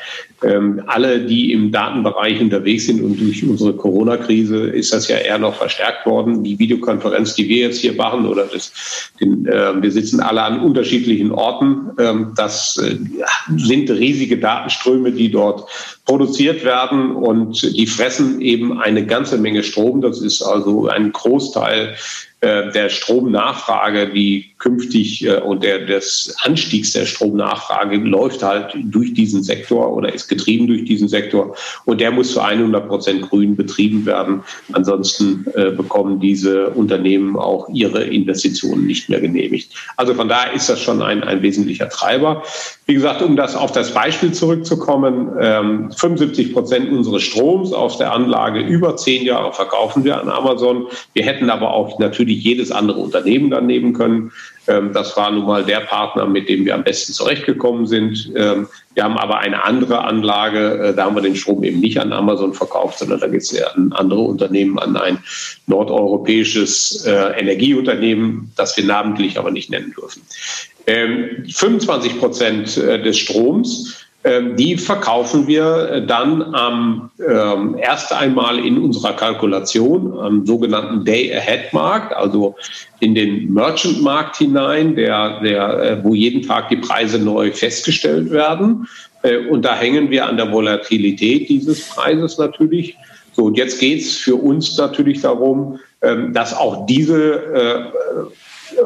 ähm, alle, die im Datenbereich unterwegs sind und durch unsere Corona-Krise ist das ja eher noch verstärkt worden. Die Videokonferenz, die wir jetzt hier machen, oder das, den, äh, wir sitzen alle an unterschiedlichen Orten. Ähm, das sind riesige Datenströme, die dort produziert werden und die fressen eben eine ganze Menge Strom. Das ist also ein Großteil äh, der Stromnachfrage, die künftig äh, und der, des Anstiegs der Stromnachfrage läuft halt durch diesen Sektor oder ist getrieben durch diesen Sektor und der muss zu 100 Prozent grün betrieben werden. Ansonsten äh, bekommen diese Unternehmen auch ihre Investitionen nicht mehr genehmigt. Also von daher ist das schon ein, ein wesentlicher Treiber. Wie gesagt, um das auf das Beispiel zurückzukommen, ähm, 75 Prozent unseres Stroms aus der Anlage über zehn Jahre verkaufen wir an Amazon. Wir hätten aber auch natürlich jedes andere Unternehmen dann nehmen können. Ähm, das war nun mal der Partner, mit dem wir am besten zurechtgekommen sind. Ähm, wir haben aber eine andere Anlage, äh, da haben wir den Strom eben nicht an Amazon verkauft, sondern da geht es ja an andere Unternehmen, an ein nordeuropäisches äh, Energieunternehmen, das wir namentlich aber nicht nennen dürfen. 25 ähm, Prozent äh, des Stroms die verkaufen wir äh, dann am ähm, erst einmal in unserer Kalkulation am sogenannten Day-Ahead-Markt, also in den Merchant-Markt hinein, der, der, äh, wo jeden Tag die Preise neu festgestellt werden. Äh, und da hängen wir an der Volatilität dieses Preises natürlich. So, und jetzt geht es für uns natürlich darum, ähm, dass auch diese äh,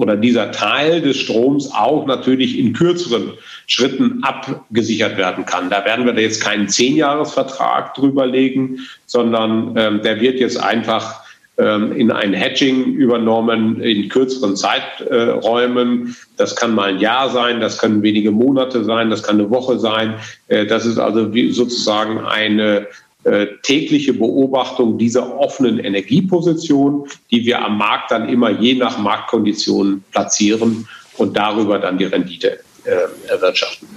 oder dieser Teil des Stroms auch natürlich in kürzeren Schritten abgesichert werden kann. Da werden wir da jetzt keinen Zehnjahresvertrag drüber legen, sondern ähm, der wird jetzt einfach ähm, in ein Hedging übernommen in kürzeren Zeiträumen. Das kann mal ein Jahr sein, das können wenige Monate sein, das kann eine Woche sein. Äh, das ist also sozusagen eine äh, tägliche Beobachtung dieser offenen Energieposition, die wir am Markt dann immer je nach Marktkonditionen platzieren und darüber dann die Rendite erwirtschaften.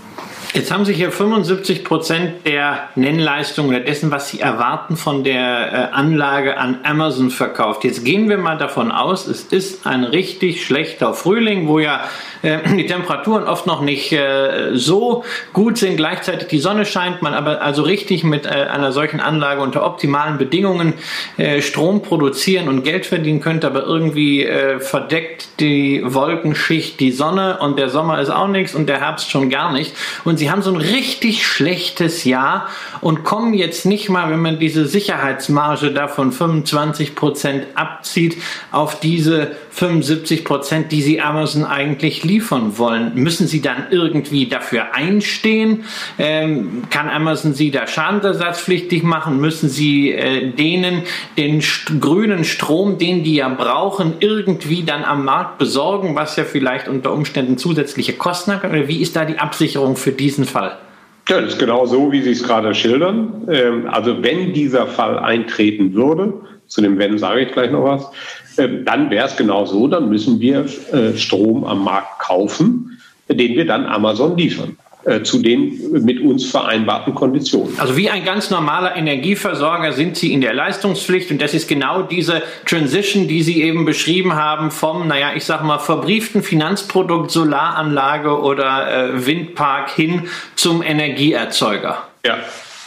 Jetzt haben Sie hier 75 Prozent der Nennleistung oder dessen, was Sie erwarten von der äh, Anlage an Amazon verkauft. Jetzt gehen wir mal davon aus, es ist ein richtig schlechter Frühling, wo ja äh, die Temperaturen oft noch nicht äh, so gut sind, gleichzeitig die Sonne scheint, man aber also richtig mit äh, einer solchen Anlage unter optimalen Bedingungen Strom produzieren und Geld verdienen könnte, aber irgendwie verdeckt die Wolkenschicht die Sonne und der Sommer ist auch nichts und der Herbst schon gar nicht. Und sie haben so ein richtig schlechtes Jahr und kommen jetzt nicht mal, wenn man diese Sicherheitsmarge davon 25 Prozent abzieht, auf diese 75 Prozent, die sie Amazon eigentlich liefern wollen. Müssen sie dann irgendwie dafür einstehen? Ähm, kann Amazon sie da schadensersatzpflichtig machen? Müssen sie äh, denen den st grünen Strom, den die ja brauchen, irgendwie dann am Markt besorgen, was ja vielleicht unter Umständen zusätzliche Kosten hat? Oder wie ist da die Absicherung für diesen Fall? Ja, das ist genau so, wie Sie es gerade schildern. Ähm, also wenn dieser Fall eintreten würde, zu dem Wenn sage ich gleich noch was, ähm, dann wäre es genau so, dann müssen wir äh, Strom am Markt kaufen, den wir dann Amazon liefern. Äh, zu den mit uns vereinbarten Konditionen. Also wie ein ganz normaler Energieversorger sind Sie in der Leistungspflicht und das ist genau diese Transition, die Sie eben beschrieben haben vom, naja, ich sage mal, verbrieften Finanzprodukt Solaranlage oder äh, Windpark hin zum Energieerzeuger. Ja,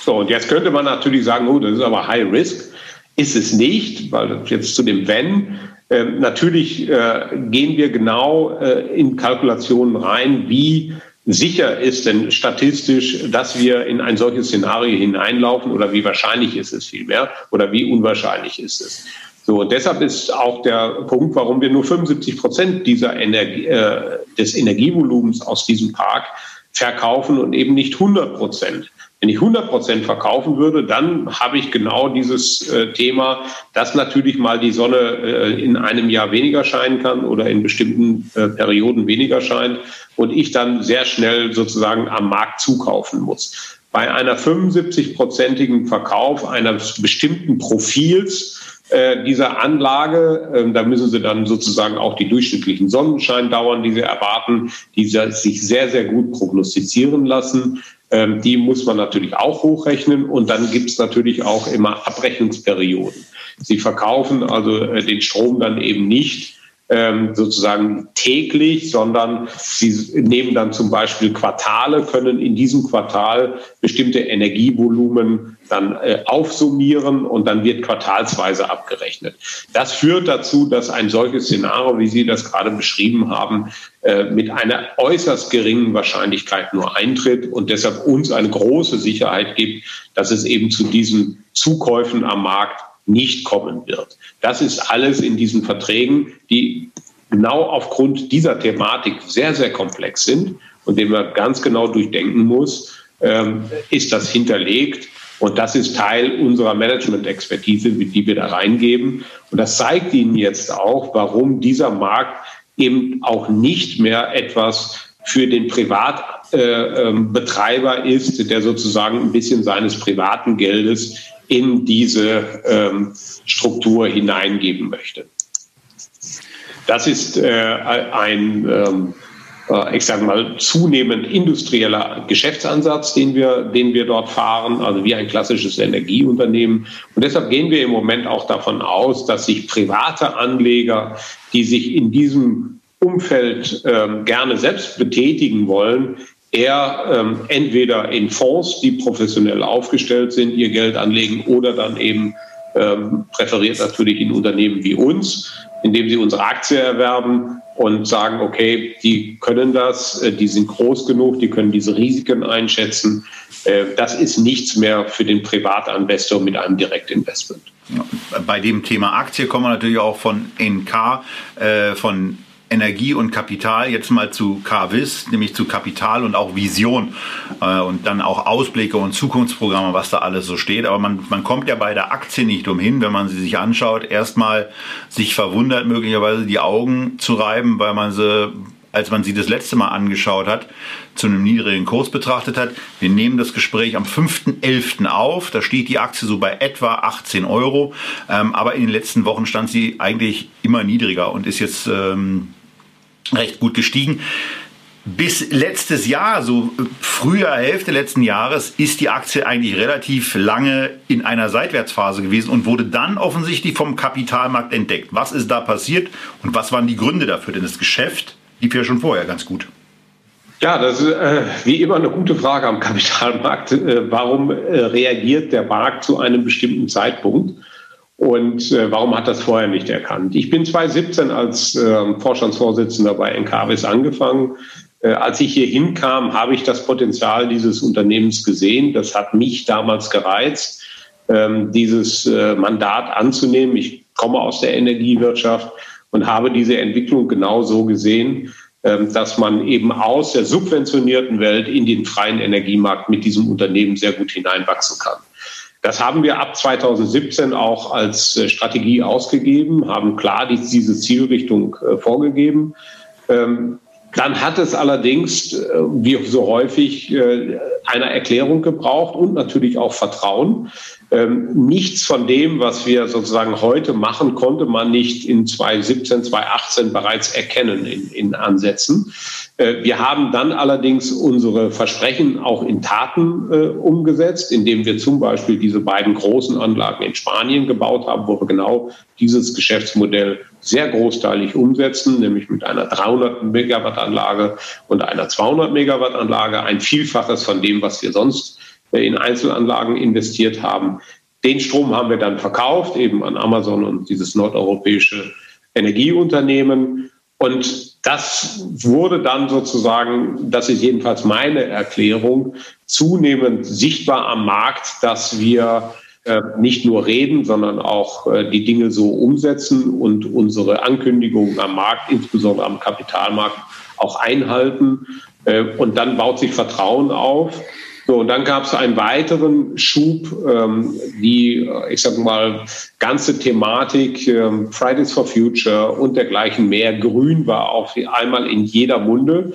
so und jetzt könnte man natürlich sagen, oh, das ist aber High Risk. Ist es nicht, weil jetzt zu dem Wenn, äh, natürlich äh, gehen wir genau äh, in Kalkulationen rein, wie sicher ist denn statistisch, dass wir in ein solches Szenario hineinlaufen oder wie wahrscheinlich ist es vielmehr oder wie unwahrscheinlich ist es? So, und deshalb ist auch der Punkt, warum wir nur 75 Prozent dieser Energie, äh, des Energievolumens aus diesem Park verkaufen und eben nicht 100 Prozent. Wenn ich 100 Prozent verkaufen würde, dann habe ich genau dieses äh, Thema, dass natürlich mal die Sonne äh, in einem Jahr weniger scheinen kann oder in bestimmten äh, Perioden weniger scheint und ich dann sehr schnell sozusagen am Markt zukaufen muss. Bei einer 75-prozentigen Verkauf eines bestimmten Profils äh, dieser Anlage. Ähm, da müssen Sie dann sozusagen auch die durchschnittlichen Sonnenscheindauern, die Sie erwarten, die sich sehr, sehr gut prognostizieren lassen. Ähm, die muss man natürlich auch hochrechnen und dann gibt es natürlich auch immer Abrechnungsperioden. Sie verkaufen also äh, den Strom dann eben nicht ähm, sozusagen täglich, sondern sie nehmen dann zum Beispiel Quartale, können in diesem Quartal bestimmte Energievolumen dann äh, aufsummieren und dann wird quartalsweise abgerechnet. Das führt dazu, dass ein solches Szenario, wie Sie das gerade beschrieben haben, äh, mit einer äußerst geringen Wahrscheinlichkeit nur eintritt und deshalb uns eine große Sicherheit gibt, dass es eben zu diesen Zukäufen am Markt nicht kommen wird. Das ist alles in diesen Verträgen, die genau aufgrund dieser Thematik sehr, sehr komplex sind und dem man ganz genau durchdenken muss, ähm, ist das hinterlegt. Und das ist Teil unserer Management-Expertise, die wir da reingeben. Und das zeigt Ihnen jetzt auch, warum dieser Markt eben auch nicht mehr etwas für den Privatbetreiber äh, ähm, ist, der sozusagen ein bisschen seines privaten Geldes in diese ähm, Struktur hineingeben möchte. Das ist äh, ein, ähm, äh, ich sage mal, zunehmend industrieller Geschäftsansatz, den wir, den wir dort fahren, also wie ein klassisches Energieunternehmen. Und deshalb gehen wir im Moment auch davon aus, dass sich private Anleger, die sich in diesem Umfeld ähm, gerne selbst betätigen wollen, eher ähm, entweder in Fonds, die professionell aufgestellt sind, ihr Geld anlegen oder dann eben ähm, präferiert natürlich in Unternehmen wie uns, indem sie unsere Aktie erwerben und sagen, okay, die können das, äh, die sind groß genug, die können diese Risiken einschätzen. Äh, das ist nichts mehr für den Privatinvestor mit einem Direktinvestment. Bei dem Thema Aktie kommen wir natürlich auch von NK, äh, von Energie und Kapital jetzt mal zu KWIS, nämlich zu Kapital und auch Vision äh, und dann auch Ausblicke und Zukunftsprogramme, was da alles so steht. Aber man, man kommt ja bei der Aktie nicht umhin, wenn man sie sich anschaut, erstmal sich verwundert, möglicherweise die Augen zu reiben, weil man sie als man sie das letzte Mal angeschaut hat, zu einem niedrigen Kurs betrachtet hat. Wir nehmen das Gespräch am 5.11. auf. Da steht die Aktie so bei etwa 18 Euro. Ähm, aber in den letzten Wochen stand sie eigentlich immer niedriger und ist jetzt ähm, recht gut gestiegen. Bis letztes Jahr, so früher Hälfte letzten Jahres, ist die Aktie eigentlich relativ lange in einer Seitwärtsphase gewesen und wurde dann offensichtlich vom Kapitalmarkt entdeckt. Was ist da passiert und was waren die Gründe dafür? Denn das Geschäft lief ja schon vorher ganz gut. Ja, das ist äh, wie immer eine gute Frage am Kapitalmarkt. Äh, warum äh, reagiert der Markt zu einem bestimmten Zeitpunkt? Und äh, warum hat das vorher nicht erkannt? Ich bin 2017 als äh, Vorstandsvorsitzender bei Encarvis angefangen. Äh, als ich hier hinkam, habe ich das Potenzial dieses Unternehmens gesehen. Das hat mich damals gereizt, ähm, dieses äh, Mandat anzunehmen. Ich komme aus der Energiewirtschaft und habe diese Entwicklung genau so gesehen, ähm, dass man eben aus der subventionierten Welt in den freien Energiemarkt mit diesem Unternehmen sehr gut hineinwachsen kann. Das haben wir ab 2017 auch als äh, Strategie ausgegeben, haben klar diese Zielrichtung äh, vorgegeben. Dann hat es allerdings, äh, wie so häufig, einer Erklärung gebraucht und natürlich auch Vertrauen. Ähm, nichts von dem, was wir sozusagen heute machen, konnte man nicht in 2017, 2018 bereits erkennen in, in Ansätzen. Äh, wir haben dann allerdings unsere Versprechen auch in Taten äh, umgesetzt, indem wir zum Beispiel diese beiden großen Anlagen in Spanien gebaut haben, wo wir genau dieses Geschäftsmodell sehr großteilig umsetzen, nämlich mit einer 300 Megawatt Anlage und einer 200 Megawatt Anlage, ein Vielfaches von dem, was wir sonst äh, in Einzelanlagen investiert haben. Den Strom haben wir dann verkauft, eben an Amazon und dieses nordeuropäische Energieunternehmen. Und das wurde dann sozusagen, das ist jedenfalls meine Erklärung, zunehmend sichtbar am Markt, dass wir äh, nicht nur reden, sondern auch äh, die Dinge so umsetzen und unsere Ankündigungen am Markt, insbesondere am Kapitalmarkt, auch einhalten. Äh, und dann baut sich Vertrauen auf. So, und dann gab es einen weiteren Schub, ähm, die, ich sag mal, ganze Thematik ähm, Fridays for Future und dergleichen mehr. Grün war auf einmal in jeder Munde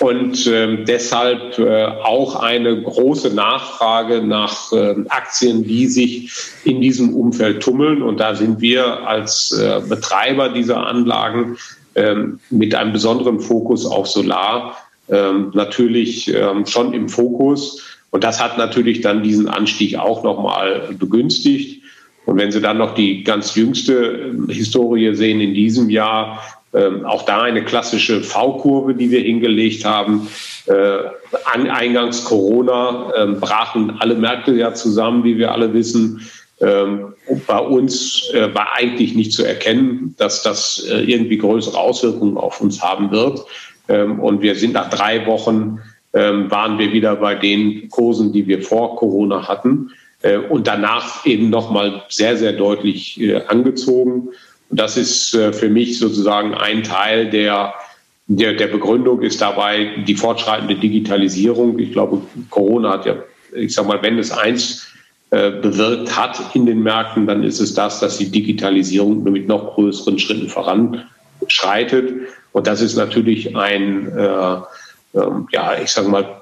und ähm, deshalb äh, auch eine große Nachfrage nach äh, Aktien, die sich in diesem Umfeld tummeln. Und da sind wir als äh, Betreiber dieser Anlagen ähm, mit einem besonderen Fokus auf Solar ähm, natürlich ähm, schon im Fokus. Und das hat natürlich dann diesen Anstieg auch nochmal begünstigt. Und wenn Sie dann noch die ganz jüngste äh, Historie sehen in diesem Jahr, ähm, auch da eine klassische V-Kurve, die wir hingelegt haben. Äh, an Eingangs Corona äh, brachen alle Märkte ja zusammen, wie wir alle wissen. Ähm, bei uns äh, war eigentlich nicht zu erkennen, dass das äh, irgendwie größere Auswirkungen auf uns haben wird. Ähm, und wir sind nach drei Wochen, ähm, waren wir wieder bei den Kursen, die wir vor Corona hatten. Äh, und danach eben nochmal sehr, sehr deutlich äh, angezogen. Und das ist äh, für mich sozusagen ein Teil der, der, der Begründung ist dabei die fortschreitende Digitalisierung. Ich glaube, Corona hat ja, ich sag mal, wenn es eins bewirkt hat in den Märkten, dann ist es das, dass die Digitalisierung nur mit noch größeren Schritten voranschreitet. Und das ist natürlich ein, äh, äh, ja, ich sage mal,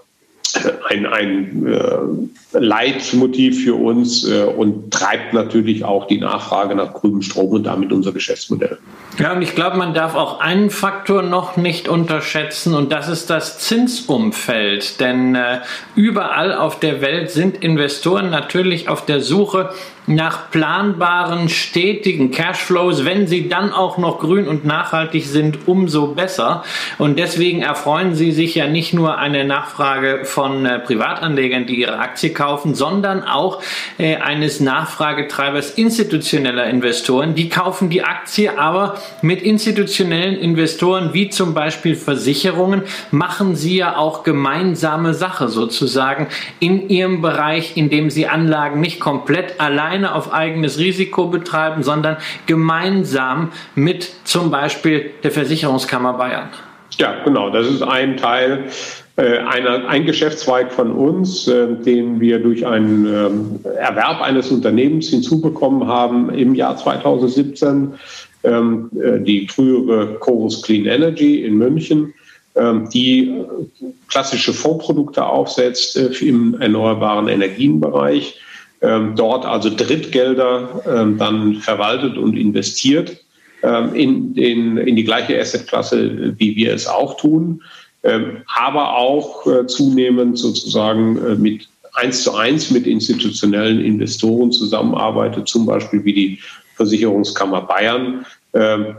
ein, ein äh, Leitmotiv für uns äh, und treibt natürlich auch die Nachfrage nach grünem Strom und damit unser Geschäftsmodell. Ja, und ich glaube, man darf auch einen Faktor noch nicht unterschätzen und das ist das Zinsumfeld. Denn äh, überall auf der Welt sind Investoren natürlich auf der Suche nach planbaren, stetigen Cashflows. Wenn sie dann auch noch grün und nachhaltig sind, umso besser. Und deswegen erfreuen sie sich ja nicht nur eine Nachfrage von äh, Privatanlegern, die ihre Aktie kaufen, sondern auch äh, eines Nachfragetreibers institutioneller Investoren. Die kaufen die Aktie, aber mit institutionellen Investoren wie zum Beispiel Versicherungen machen sie ja auch gemeinsame Sache sozusagen in ihrem Bereich, in dem sie Anlagen nicht komplett allein alleine auf eigenes Risiko betreiben, sondern gemeinsam mit zum Beispiel der Versicherungskammer Bayern. Ja, genau. Das ist ein Teil, äh, einer, ein Geschäftszweig von uns, äh, den wir durch einen äh, Erwerb eines Unternehmens hinzubekommen haben im Jahr 2017. Ähm, äh, die frühere Chorus Clean Energy in München, ähm, die klassische Fondsprodukte aufsetzt äh, im erneuerbaren Energienbereich dort also Drittgelder ähm, dann verwaltet und investiert ähm, in, den, in die gleiche Assetklasse, wie wir es auch tun, ähm, aber auch äh, zunehmend sozusagen äh, mit eins zu eins mit institutionellen Investoren zusammenarbeitet, zum Beispiel wie die Versicherungskammer Bayern,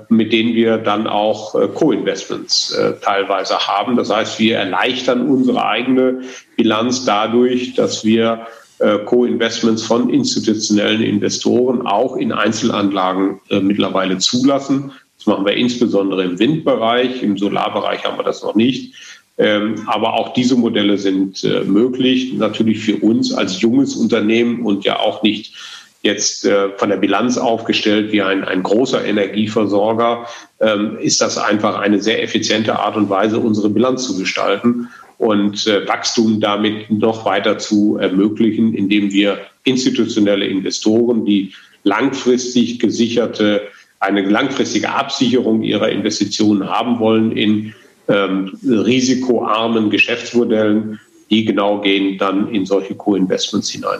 mit denen wir dann auch äh, Co-Investments teilweise haben. Das heißt, wir erleichtern unsere eigene Bilanz dadurch, dass wir Co-Investments von institutionellen Investoren auch in Einzelanlagen äh, mittlerweile zulassen. Das machen wir insbesondere im Windbereich, im Solarbereich haben wir das noch nicht. Ähm, aber auch diese Modelle sind äh, möglich, natürlich für uns als junges Unternehmen und ja auch nicht jetzt äh, von der Bilanz aufgestellt wie ein, ein großer Energieversorger, ähm, ist das einfach eine sehr effiziente Art und Weise, unsere Bilanz zu gestalten und äh, Wachstum damit noch weiter zu ermöglichen, indem wir institutionelle Investoren, die langfristig gesicherte, eine langfristige Absicherung ihrer Investitionen haben wollen in ähm, risikoarmen Geschäftsmodellen, die genau gehen dann in solche Co-Investments hinein.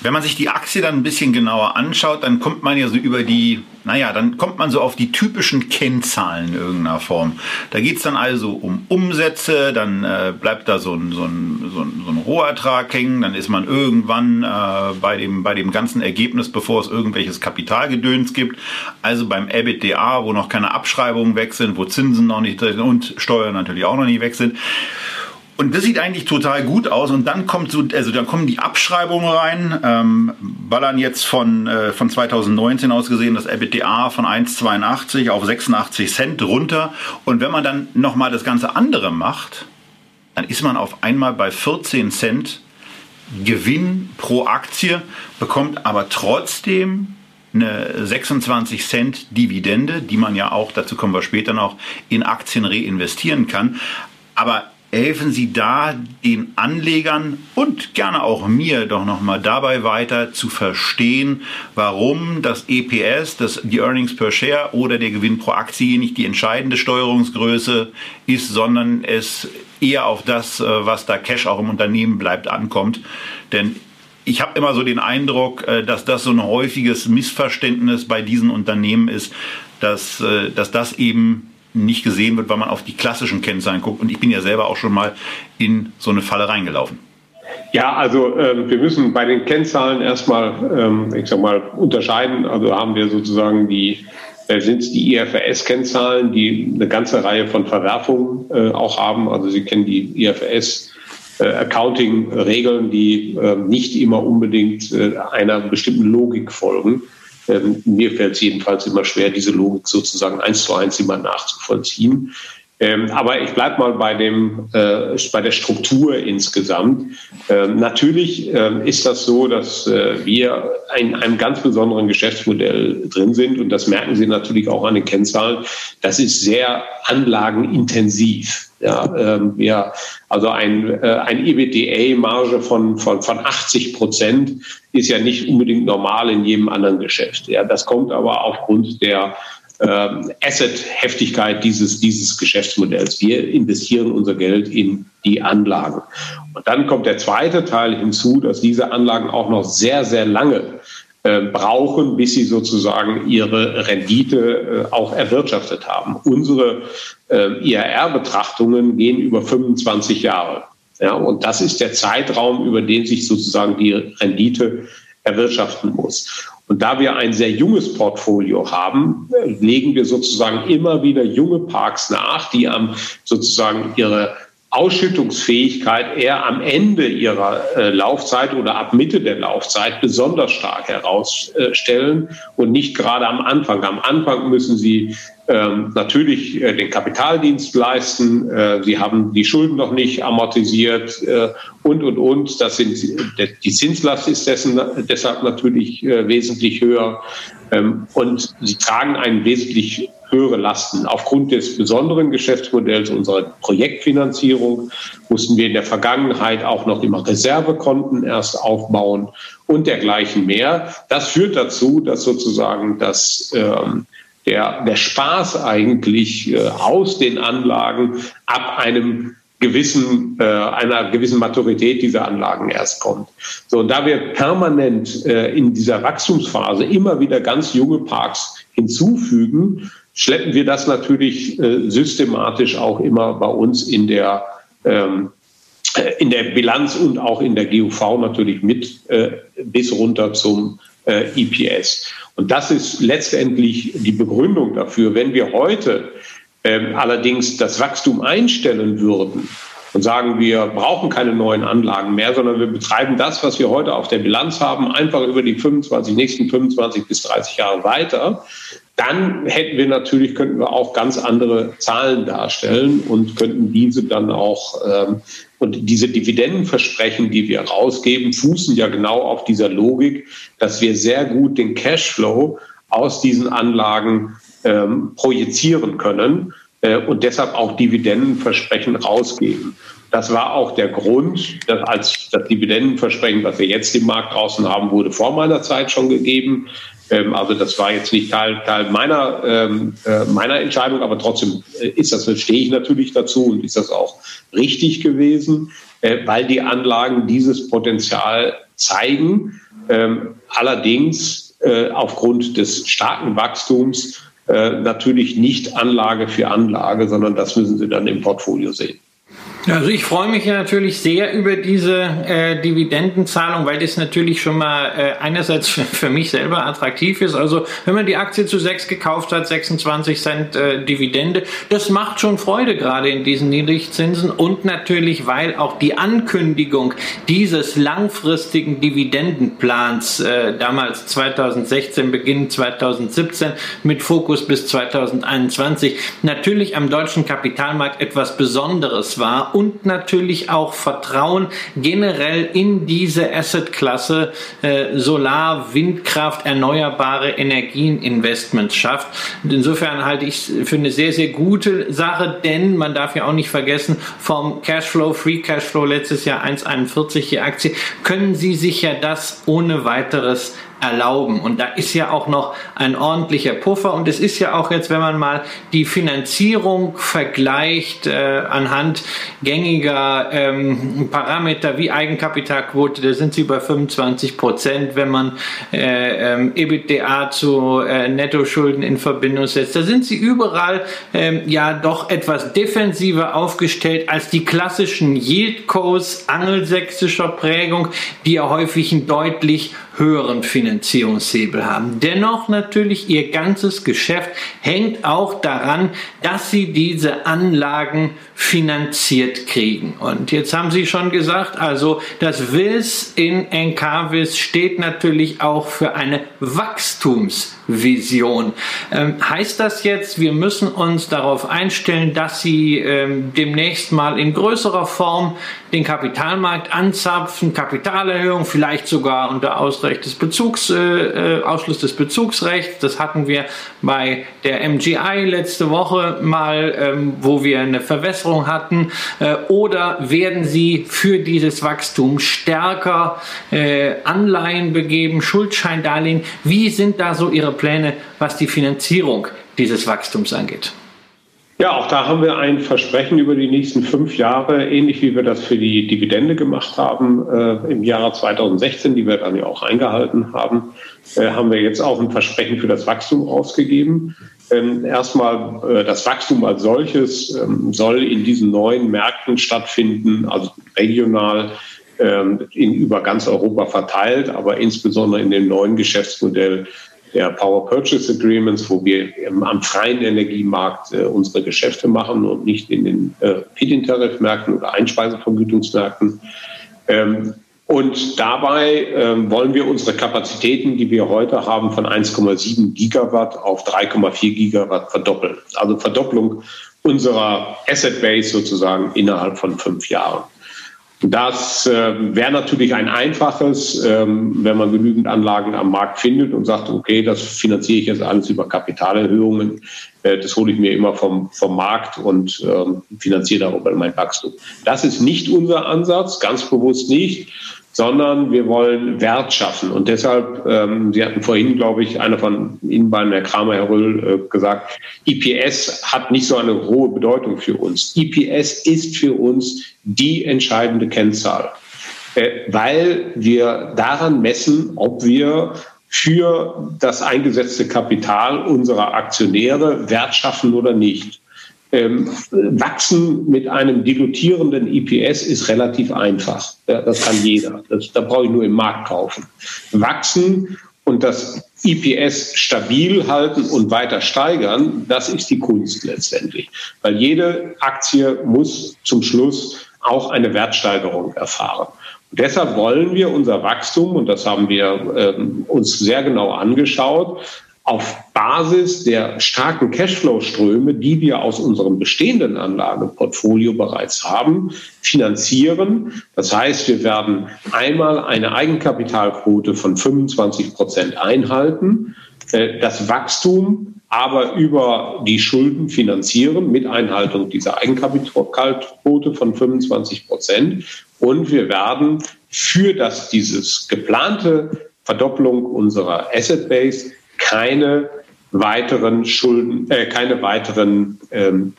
Wenn man sich die Aktie dann ein bisschen genauer anschaut, dann kommt man ja so über die, naja, dann kommt man so auf die typischen Kennzahlen in irgendeiner Form. Da geht es dann also um Umsätze, dann äh, bleibt da so ein, so, ein, so, ein, so ein Rohertrag hängen, dann ist man irgendwann äh, bei, dem, bei dem ganzen Ergebnis, bevor es irgendwelches Kapitalgedöns gibt, also beim EBITDA, wo noch keine Abschreibungen weg sind, wo Zinsen noch nicht und Steuern natürlich auch noch nicht weg sind. Und das sieht eigentlich total gut aus. Und dann kommt so, also dann kommen die Abschreibungen rein, ähm, ballern jetzt von, äh, von 2019 aus gesehen das EBITDA von 1,82 auf 86 Cent runter. Und wenn man dann nochmal das ganze andere macht, dann ist man auf einmal bei 14 Cent Gewinn pro Aktie, bekommt aber trotzdem eine 26 Cent Dividende, die man ja auch, dazu kommen wir später noch, in Aktien reinvestieren kann. Aber helfen Sie da den Anlegern und gerne auch mir doch nochmal dabei weiter zu verstehen, warum das EPS, das, die Earnings per Share oder der Gewinn pro Aktie nicht die entscheidende Steuerungsgröße ist, sondern es eher auf das, äh, was da Cash auch im Unternehmen bleibt, ankommt. Denn ich habe immer so den Eindruck, äh, dass das so ein häufiges Missverständnis bei diesen Unternehmen ist, dass, äh, dass das eben nicht gesehen wird, weil man auf die klassischen Kennzahlen guckt. Und ich bin ja selber auch schon mal in so eine Falle reingelaufen. Ja, also ähm, wir müssen bei den Kennzahlen erstmal, ähm, ich sag mal, unterscheiden. Also haben wir sozusagen die, äh, sind es die IFRS-Kennzahlen, die eine ganze Reihe von Verwerfungen äh, auch haben. Also Sie kennen die IFRS. Äh, die äh, nicht immer unbedingt äh, einer bestimmten Logik folgen. Ähm, mir fällt es jedenfalls immer schwer, diese Logik sozusagen eins zu eins immer nachzuvollziehen. Ähm, aber ich bleibe mal bei, dem, äh, bei der Struktur insgesamt. Ähm, natürlich ähm, ist das so, dass äh, wir in einem ganz besonderen Geschäftsmodell drin sind und das merken Sie natürlich auch an den Kennzahlen. Das ist sehr anlagenintensiv. Ja, ähm, ja, also ein, äh, ein EBITDA-Marge von, von, von 80 Prozent ist ja nicht unbedingt normal in jedem anderen Geschäft. Ja, das kommt aber aufgrund der ähm, Asset-Heftigkeit dieses, dieses Geschäftsmodells. Wir investieren unser Geld in die Anlagen. Und dann kommt der zweite Teil hinzu, dass diese Anlagen auch noch sehr, sehr lange äh, brauchen, bis sie sozusagen ihre Rendite äh, auch erwirtschaftet haben. Unsere äh, IRR-Betrachtungen gehen über 25 Jahre. Ja, und das ist der Zeitraum, über den sich sozusagen die Rendite erwirtschaften muss. Und da wir ein sehr junges Portfolio haben, legen wir sozusagen immer wieder junge Parks nach, die am sozusagen ihre Ausschüttungsfähigkeit eher am Ende ihrer äh, Laufzeit oder ab Mitte der Laufzeit besonders stark herausstellen und nicht gerade am Anfang. Am Anfang müssen sie ähm, natürlich äh, den Kapitaldienst leisten. Äh, sie haben die Schulden noch nicht amortisiert äh, und, und, und. Das sind, die Zinslast ist dessen, deshalb natürlich äh, wesentlich höher. Ähm, und sie tragen einen wesentlich höhere Lasten. Aufgrund des besonderen Geschäftsmodells unserer Projektfinanzierung mussten wir in der Vergangenheit auch noch immer Reservekonten erst aufbauen und dergleichen mehr. Das führt dazu, dass sozusagen das ähm, der, der Spaß eigentlich äh, aus den Anlagen ab einem gewissen, äh, einer gewissen Maturität dieser Anlagen erst kommt. So, und da wir permanent äh, in dieser Wachstumsphase immer wieder ganz junge Parks hinzufügen, schleppen wir das natürlich äh, systematisch auch immer bei uns in der, ähm, äh, in der Bilanz und auch in der GUV natürlich mit äh, bis runter zum EPS. Und das ist letztendlich die Begründung dafür. Wenn wir heute ähm, allerdings das Wachstum einstellen würden, und sagen, wir brauchen keine neuen Anlagen mehr, sondern wir betreiben das, was wir heute auf der Bilanz haben, einfach über die 25, nächsten 25 bis 30 Jahre weiter, dann hätten wir natürlich, könnten wir auch ganz andere Zahlen darstellen und könnten diese dann auch, ähm, und diese Dividendenversprechen, die wir rausgeben, fußen ja genau auf dieser Logik, dass wir sehr gut den Cashflow aus diesen Anlagen ähm, projizieren können äh, und deshalb auch Dividendenversprechen rausgeben. Das war auch der Grund, dass als das Dividendenversprechen, was wir jetzt im Markt draußen haben, wurde vor meiner Zeit schon gegeben. Ähm, also das war jetzt nicht Teil, Teil meiner, ähm, äh, meiner Entscheidung, aber trotzdem äh, ist das, stehe ich natürlich dazu und ist das auch richtig gewesen, äh, weil die Anlagen dieses Potenzial zeigen. Ähm, allerdings äh, aufgrund des starken Wachstums äh, natürlich nicht Anlage für Anlage, sondern das müssen Sie dann im Portfolio sehen. Also ich freue mich natürlich sehr über diese äh, Dividendenzahlung, weil das natürlich schon mal äh, einerseits für, für, mich selber attraktiv ist. Also wenn man die Aktie zu 6 gekauft hat, 26 Cent äh, Dividende, das macht schon Freude gerade in diesen Niedrigzinsen und natürlich, weil auch die Ankündigung dieses langfristigen Dividendenplans äh, damals 2016, Beginn 2017 mit Fokus bis 2021 natürlich am deutschen Kapitalmarkt etwas Besonderes war und natürlich auch Vertrauen generell in diese Assetklasse äh, Solar, Windkraft, erneuerbare Energien Investments schafft. insofern halte ich es für eine sehr, sehr gute Sache, denn man darf ja auch nicht vergessen, vom Cashflow, Free Cashflow letztes Jahr 1,41 die Aktie, können Sie sich ja das ohne weiteres erlauben. Und da ist ja auch noch ein ordentlicher Puffer. Und es ist ja auch jetzt, wenn man mal die Finanzierung vergleicht äh, anhand gängiger ähm, Parameter wie Eigenkapitalquote, da sind sie bei 25 Prozent, wenn man äh, ähm, EBITDA zu äh, Nettoschulden in Verbindung setzt. Da sind sie überall ähm, ja doch etwas defensiver aufgestellt als die klassischen Yieldcos angelsächsischer Prägung, die ja häufig ein deutlich höheren Finanzierungshebel haben. Dennoch natürlich ihr ganzes Geschäft hängt auch daran, dass sie diese Anlagen finanziert kriegen. Und jetzt haben Sie schon gesagt, also das WIS in Encarvis steht natürlich auch für eine Wachstumsvision. Ähm, heißt das jetzt, wir müssen uns darauf einstellen, dass Sie ähm, demnächst mal in größerer Form den Kapitalmarkt anzapfen, Kapitalerhöhung, vielleicht sogar unter Ausrecht des Bezugs, äh, äh, Ausschluss des Bezugsrechts. Das hatten wir bei der MGI letzte Woche mal, ähm, wo wir eine Verwässerung hatten. Äh, oder werden Sie für dieses Wachstum stärker äh, Anleihen begeben, Schuldscheindarlehen? Wie sind da so Ihre Pläne, was die Finanzierung dieses Wachstums angeht? Ja, auch da haben wir ein Versprechen über die nächsten fünf Jahre, ähnlich wie wir das für die Dividende gemacht haben äh, im Jahre 2016, die wir dann ja auch eingehalten haben, äh, haben wir jetzt auch ein Versprechen für das Wachstum ausgegeben. Ähm, erstmal äh, das Wachstum als solches ähm, soll in diesen neuen Märkten stattfinden, also regional ähm, in, über ganz Europa verteilt, aber insbesondere in dem neuen Geschäftsmodell der Power Purchase Agreements, wo wir am freien Energiemarkt äh, unsere Geschäfte machen und nicht in den äh, Feed-in-Tarifmärkten oder Einspeisevergütungsmärkten. Ähm, und dabei ähm, wollen wir unsere Kapazitäten, die wir heute haben, von 1,7 Gigawatt auf 3,4 Gigawatt verdoppeln. Also Verdopplung unserer Asset Base sozusagen innerhalb von fünf Jahren. Das äh, wäre natürlich ein einfaches, ähm, wenn man genügend Anlagen am Markt findet und sagt, okay, das finanziere ich jetzt alles über Kapitalerhöhungen. Äh, das hole ich mir immer vom, vom Markt und ähm, finanziere darüber mein Wachstum. Das ist nicht unser Ansatz, ganz bewusst nicht sondern wir wollen Wert schaffen. Und deshalb, ähm, Sie hatten vorhin, glaube ich, einer von Ihnen beiden, Herr Kramer, Herr Röll, äh, gesagt, IPS hat nicht so eine hohe Bedeutung für uns. IPS ist für uns die entscheidende Kennzahl, äh, weil wir daran messen, ob wir für das eingesetzte Kapital unserer Aktionäre Wert schaffen oder nicht. Ähm, wachsen mit einem dilutierenden IPS ist relativ einfach. Ja, das kann jeder. Das, da brauche ich nur im Markt kaufen. Wachsen und das IPS stabil halten und weiter steigern, das ist die Kunst letztendlich. Weil jede Aktie muss zum Schluss auch eine Wertsteigerung erfahren. Und deshalb wollen wir unser Wachstum, und das haben wir ähm, uns sehr genau angeschaut, auf Basis der starken Cashflow-Ströme, die wir aus unserem bestehenden Anlageportfolio bereits haben, finanzieren. Das heißt, wir werden einmal eine Eigenkapitalquote von 25 Prozent einhalten, äh, das Wachstum aber über die Schulden finanzieren mit Einhaltung dieser Eigenkapitalquote von 25 Prozent. Und wir werden für das, dieses geplante Verdopplung unserer Asset Base keine weiteren Schulden, äh, keine weiteren ähm,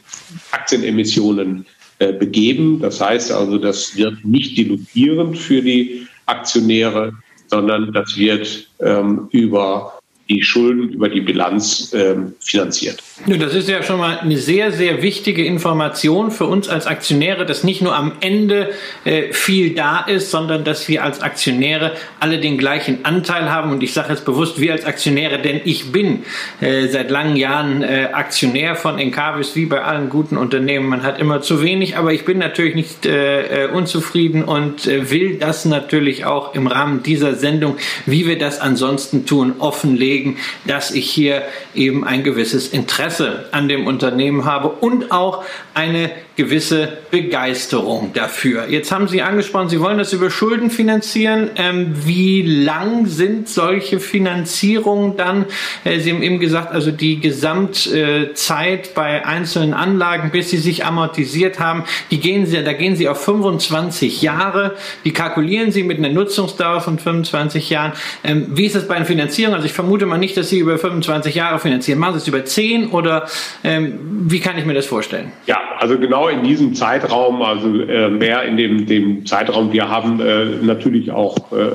Aktienemissionen äh, begeben. Das heißt also, das wird nicht dilutierend für die Aktionäre, sondern das wird ähm, über die Schulden über die Bilanz ähm, finanziert. Das ist ja schon mal eine sehr, sehr wichtige Information für uns als Aktionäre, dass nicht nur am Ende äh, viel da ist, sondern dass wir als Aktionäre alle den gleichen Anteil haben. Und ich sage jetzt bewusst, wir als Aktionäre, denn ich bin äh, seit langen Jahren äh, Aktionär von Encarvis, wie bei allen guten Unternehmen. Man hat immer zu wenig, aber ich bin natürlich nicht äh, äh, unzufrieden und äh, will das natürlich auch im Rahmen dieser Sendung, wie wir das ansonsten tun, offenlegen belegen, dass ich hier eben ein gewisses Interesse an dem Unternehmen habe und auch eine gewisse Begeisterung dafür. Jetzt haben Sie angesprochen, Sie wollen das über Schulden finanzieren. Ähm, wie lang sind solche Finanzierungen dann? Äh, Sie haben eben gesagt, also die Gesamtzeit äh, bei einzelnen Anlagen, bis sie sich amortisiert haben, die gehen Sie, da gehen Sie auf 25 Jahre. Die kalkulieren Sie mit einer Nutzungsdauer von 25 Jahren. Ähm, wie ist das bei einer Finanzierung? Also ich vermute mal nicht, dass Sie über 25 Jahre finanzieren. Machen Sie es über 10 oder ähm, wie kann ich mir das vorstellen? Ja, also genau in diesem Zeitraum, also äh, mehr in dem, dem Zeitraum, wir haben äh, natürlich auch äh,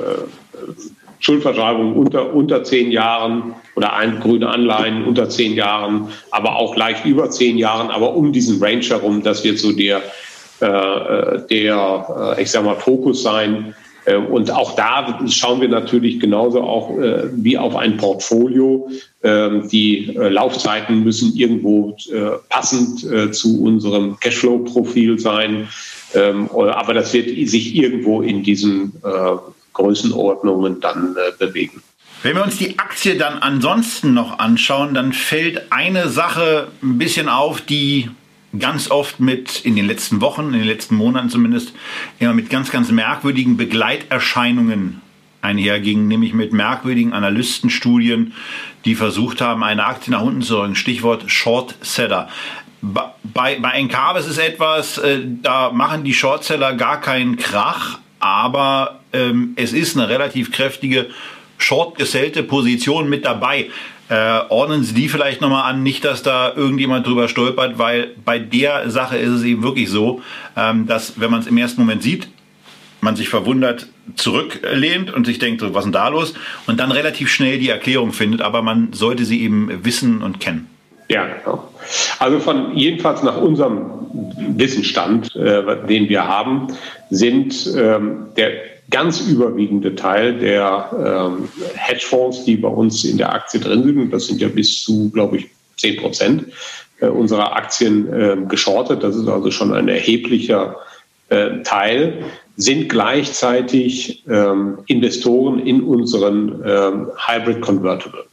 Schuldverschreibungen unter, unter zehn Jahren oder ein, grüne Anleihen unter zehn Jahren, aber auch leicht über zehn Jahren, aber um diesen Range herum, das wird so der, äh, äh der ich sag mal, Fokus sein. Äh, und auch da schauen wir natürlich genauso auch äh, wie auf ein Portfolio. Ähm, die äh, Laufzeiten müssen irgendwo passend zu unserem Cashflow-Profil sein. Ähm, aber das wird sich irgendwo in diesen Größenordnungen dann bewegen. Wenn wir uns die Aktie dann ansonsten noch anschauen, dann fällt eine Sache ein bisschen auf, die ganz oft mit, in den letzten Wochen, in den letzten Monaten zumindest, immer mit ganz, ganz merkwürdigen Begleiterscheinungen einherging, nämlich mit merkwürdigen Analystenstudien, die versucht haben, eine Aktie nach unten zu rücken. Stichwort Short Seller. Bei, bei Encarvis ist etwas, äh, da machen die Shortseller gar keinen Krach, aber ähm, es ist eine relativ kräftige short gesellte Position mit dabei. Äh, ordnen Sie die vielleicht nochmal an, nicht, dass da irgendjemand drüber stolpert, weil bei der Sache ist es eben wirklich so, ähm, dass wenn man es im ersten Moment sieht, man sich verwundert zurücklehnt und sich denkt, so, was ist denn da los? Und dann relativ schnell die Erklärung findet, aber man sollte sie eben wissen und kennen. Ja, genau. Also von jedenfalls nach unserem Wissensstand, äh, den wir haben, sind ähm, der ganz überwiegende Teil der ähm, Hedgefonds, die bei uns in der Aktie drin sind, und das sind ja bis zu, glaube ich, 10 Prozent äh, unserer Aktien äh, geschortet, das ist also schon ein erheblicher äh, Teil, sind gleichzeitig ähm, Investoren in unseren ähm, Hybrid Convertible.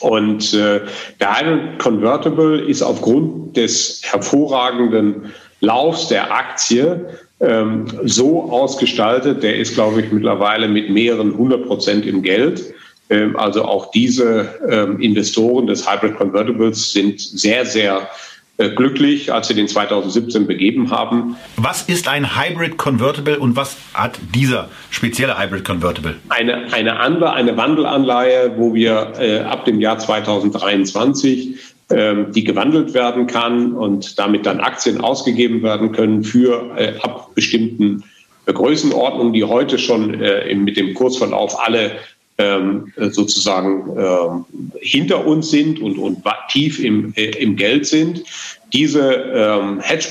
Und äh, der Hybrid Convertible ist aufgrund des hervorragenden Laufs der Aktie ähm, so ausgestaltet, der ist, glaube ich, mittlerweile mit mehreren hundert Prozent im Geld. Ähm, also auch diese ähm, Investoren des Hybrid Convertibles sind sehr, sehr äh, glücklich, als sie den 2017 begeben haben. Was ist ein Hybrid Convertible und was hat dieser spezielle Hybrid Convertible? Eine, eine, Anle eine Wandelanleihe, wo wir äh, ab dem Jahr 2023 ähm, die gewandelt werden kann und damit dann Aktien ausgegeben werden können für äh, ab bestimmten äh, Größenordnungen, die heute schon äh, mit dem Kursverlauf alle ähm, sozusagen ähm, hinter uns sind und, und tief im, im Geld sind. Diese ähm, Hedge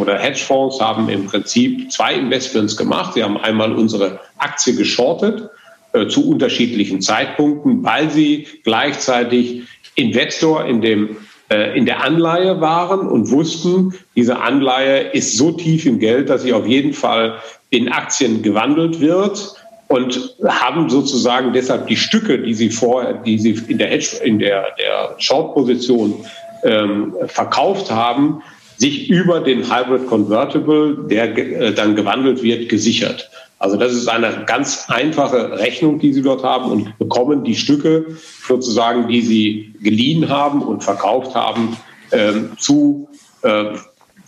oder Hedgefonds haben im Prinzip zwei Investments gemacht. Sie haben einmal unsere Aktie geschortet zu unterschiedlichen Zeitpunkten, weil sie gleichzeitig Investor in dem äh, in der Anleihe waren und wussten, diese Anleihe ist so tief im Geld, dass sie auf jeden Fall in Aktien gewandelt wird und haben sozusagen deshalb die Stücke, die sie vorher, die sie in der Hedge, in der, der Short-Position ähm, verkauft haben, sich über den Hybrid Convertible, der äh, dann gewandelt wird, gesichert. Also das ist eine ganz einfache Rechnung, die Sie dort haben und bekommen die Stücke sozusagen, die Sie geliehen haben und verkauft haben, ähm, zu äh,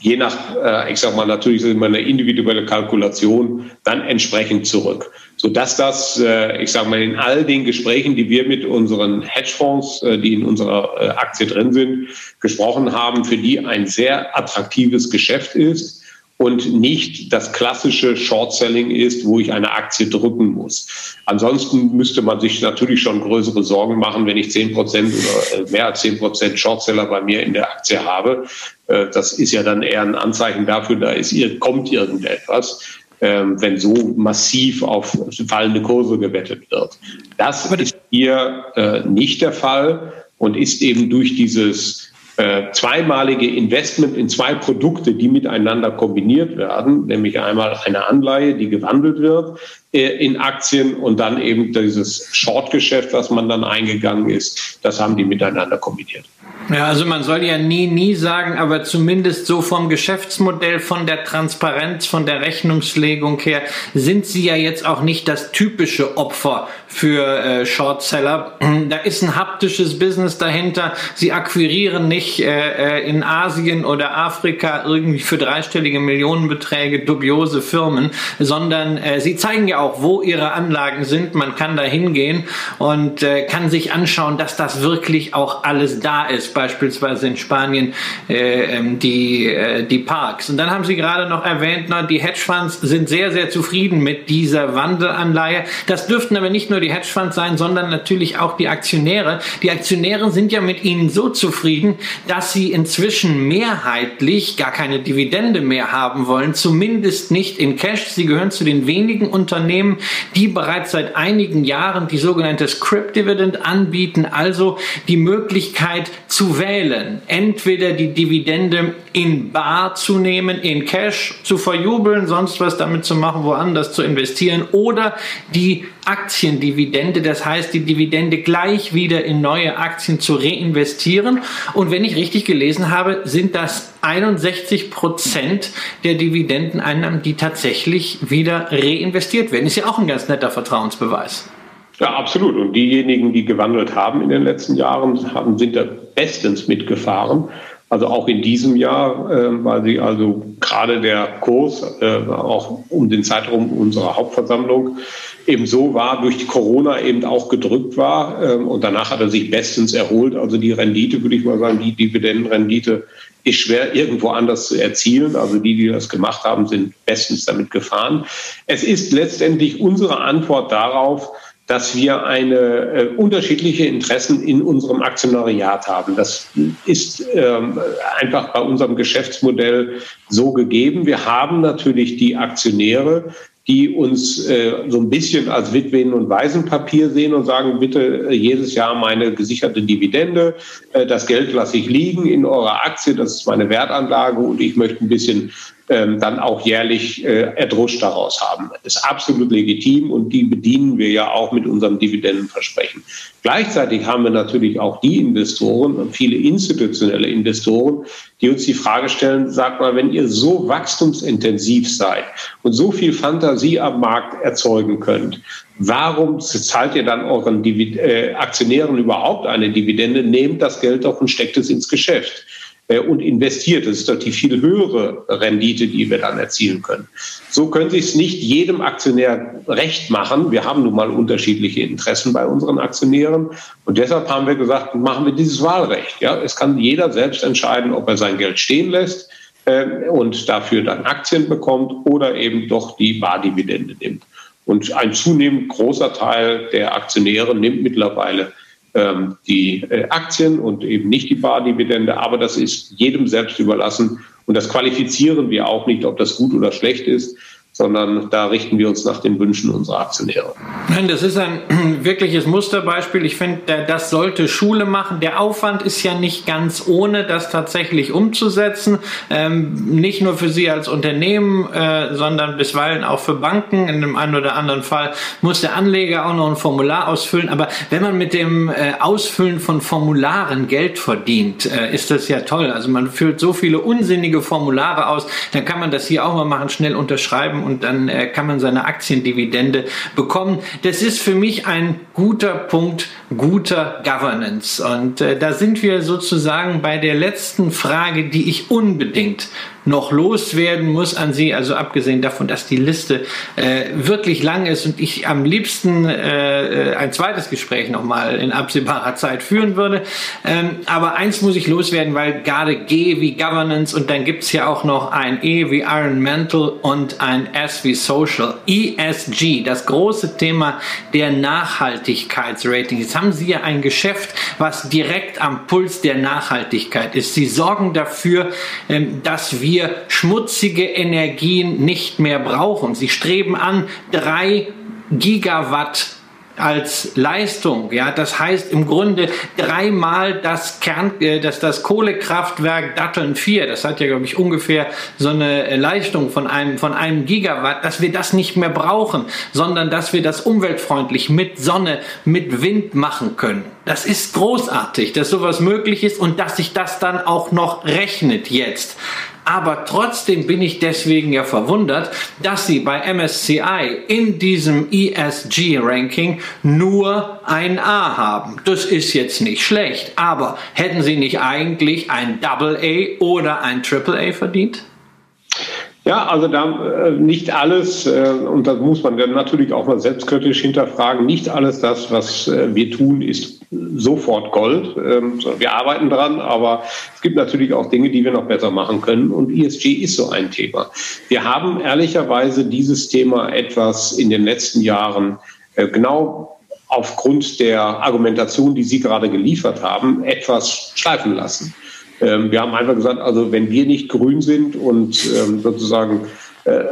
je nach, äh, ich sag mal, natürlich ist immer eine individuelle Kalkulation, dann entsprechend zurück. sodass das, äh, ich sage mal, in all den Gesprächen, die wir mit unseren Hedgefonds, äh, die in unserer äh, Aktie drin sind, gesprochen haben, für die ein sehr attraktives Geschäft ist und nicht das klassische Short-Selling ist, wo ich eine Aktie drücken muss. Ansonsten müsste man sich natürlich schon größere Sorgen machen, wenn ich zehn Prozent oder äh, mehr als zehn Prozent Shortseller bei mir in der Aktie habe. Äh, das ist ja dann eher ein Anzeichen dafür, da ist, kommt irgendetwas ähm, wenn so massiv auf fallende Kurse gewettet wird. Das ist hier äh, nicht der Fall und ist eben durch dieses äh, zweimalige Investment in zwei Produkte, die miteinander kombiniert werden, nämlich einmal eine Anleihe, die gewandelt wird in Aktien und dann eben dieses Short-Geschäft, was man dann eingegangen ist, das haben die miteinander kombiniert. Ja, also man soll ja nie, nie sagen, aber zumindest so vom Geschäftsmodell, von der Transparenz, von der Rechnungslegung her, sind sie ja jetzt auch nicht das typische Opfer für äh, Shortseller. Da ist ein haptisches Business dahinter. Sie akquirieren nicht äh, äh, in Asien oder Afrika irgendwie für dreistellige Millionenbeträge dubiose Firmen, sondern äh, sie zeigen ja auch, wo ihre Anlagen sind. Man kann da hingehen und äh, kann sich anschauen, dass das wirklich auch alles da ist beispielsweise in Spanien äh, ähm, die, äh, die Parks. Und dann haben Sie gerade noch erwähnt, na, die Hedgefonds sind sehr, sehr zufrieden mit dieser Wandelanleihe. Das dürften aber nicht nur die Hedgefonds sein, sondern natürlich auch die Aktionäre. Die Aktionäre sind ja mit ihnen so zufrieden, dass sie inzwischen mehrheitlich gar keine Dividende mehr haben wollen, zumindest nicht in Cash. Sie gehören zu den wenigen Unternehmen, die bereits seit einigen Jahren die sogenannte Script Dividend anbieten, also die Möglichkeit zu wählen, entweder die Dividende in Bar zu nehmen, in Cash zu verjubeln, sonst was damit zu machen, woanders zu investieren oder die Aktiendividende, das heißt die Dividende gleich wieder in neue Aktien zu reinvestieren. Und wenn ich richtig gelesen habe, sind das 61 Prozent der Dividendeneinnahmen, die tatsächlich wieder reinvestiert werden. Ist ja auch ein ganz netter Vertrauensbeweis. Ja, absolut. Und diejenigen, die gewandelt haben in den letzten Jahren, haben, sind da bestens mitgefahren. Also auch in diesem Jahr, äh, weil sie also gerade der Kurs äh, auch um den Zeitraum unserer Hauptversammlung eben so war, durch Corona eben auch gedrückt war. Äh, und danach hat er sich bestens erholt. Also die Rendite, würde ich mal sagen, die Dividendenrendite ist schwer irgendwo anders zu erzielen. Also die, die das gemacht haben, sind bestens damit gefahren. Es ist letztendlich unsere Antwort darauf, dass wir eine äh, unterschiedliche Interessen in unserem Aktionariat haben. Das ist ähm, einfach bei unserem Geschäftsmodell so gegeben. Wir haben natürlich die Aktionäre, die uns äh, so ein bisschen als Witwen- und Waisenpapier sehen und sagen, bitte äh, jedes Jahr meine gesicherte Dividende, äh, das Geld lasse ich liegen in eurer Aktie, das ist meine Wertanlage und ich möchte ein bisschen ähm, dann auch jährlich äh, Erdrusch daraus haben. Das ist absolut legitim und die bedienen wir ja auch mit unserem Dividendenversprechen. Gleichzeitig haben wir natürlich auch die Investoren und viele institutionelle Investoren, die uns die Frage stellen, sagt mal, wenn ihr so wachstumsintensiv seid und so viel Fantasie am Markt erzeugen könnt, warum zahlt ihr dann euren Divid äh, Aktionären überhaupt eine Dividende? Nehmt das Geld doch und steckt es ins Geschäft. Äh, und investiert. Das ist doch die viel höhere Rendite, die wir dann erzielen können. So können Sie es nicht jedem Aktionär recht machen. Wir haben nun mal unterschiedliche Interessen bei unseren Aktionären. Und deshalb haben wir gesagt, machen wir dieses Wahlrecht. Ja, es kann jeder selbst entscheiden, ob er sein Geld stehen lässt äh, und dafür dann Aktien bekommt oder eben doch die Bardividende nimmt. Und ein zunehmend großer Teil der Aktionäre nimmt mittlerweile ähm, die äh, Aktien und eben nicht die Bardividende. Aber das ist jedem selbst überlassen. Und das qualifizieren wir auch nicht, ob das gut oder schlecht ist sondern da richten wir uns nach den Wünschen unserer Aktionäre. Das ist ein wirkliches Musterbeispiel. Ich finde, das sollte Schule machen. Der Aufwand ist ja nicht ganz ohne, das tatsächlich umzusetzen. Ähm, nicht nur für Sie als Unternehmen, äh, sondern bisweilen auch für Banken. In dem einen oder anderen Fall muss der Anleger auch noch ein Formular ausfüllen. Aber wenn man mit dem äh, Ausfüllen von Formularen Geld verdient, äh, ist das ja toll. Also man füllt so viele unsinnige Formulare aus, dann kann man das hier auch mal machen, schnell unterschreiben und dann äh, kann man seine Aktiendividende bekommen. Das ist für mich ein guter Punkt, guter Governance. Und äh, da sind wir sozusagen bei der letzten Frage, die ich unbedingt noch loswerden muss an Sie, also abgesehen davon, dass die Liste äh, wirklich lang ist und ich am liebsten äh, ein zweites Gespräch nochmal in absehbarer Zeit führen würde. Ähm, aber eins muss ich loswerden, weil gerade G wie Governance und dann gibt's ja auch noch ein E wie Environmental und ein S wie Social. ESG, das große Thema der Nachhaltigkeitsrating. Haben Sie ja ein Geschäft, was direkt am Puls der Nachhaltigkeit ist. Sie sorgen dafür, ähm, dass wir schmutzige Energien nicht mehr brauchen. Sie streben an, drei Gigawatt als Leistung. Ja, das heißt im Grunde dreimal das Kern, äh, das, das Kohlekraftwerk Datteln 4, das hat ja, glaube ich, ungefähr so eine Leistung von einem, von einem Gigawatt, dass wir das nicht mehr brauchen, sondern dass wir das umweltfreundlich mit Sonne, mit Wind machen können. Das ist großartig, dass sowas möglich ist und dass sich das dann auch noch rechnet jetzt. Aber trotzdem bin ich deswegen ja verwundert, dass sie bei MSCI in diesem ESG-Ranking nur ein A haben. Das ist jetzt nicht schlecht, aber hätten sie nicht eigentlich ein Double A oder ein Triple A verdient? Ja, also da äh, nicht alles, äh, und das muss man dann natürlich auch mal selbstkritisch hinterfragen, nicht alles das, was äh, wir tun, ist sofort Gold. Ähm, wir arbeiten dran, aber es gibt natürlich auch Dinge, die wir noch besser machen können. Und ESG ist so ein Thema. Wir haben ehrlicherweise dieses Thema etwas in den letzten Jahren äh, genau aufgrund der Argumentation, die Sie gerade geliefert haben, etwas schleifen lassen. Ähm, wir haben einfach gesagt, also wenn wir nicht grün sind und ähm, sozusagen äh,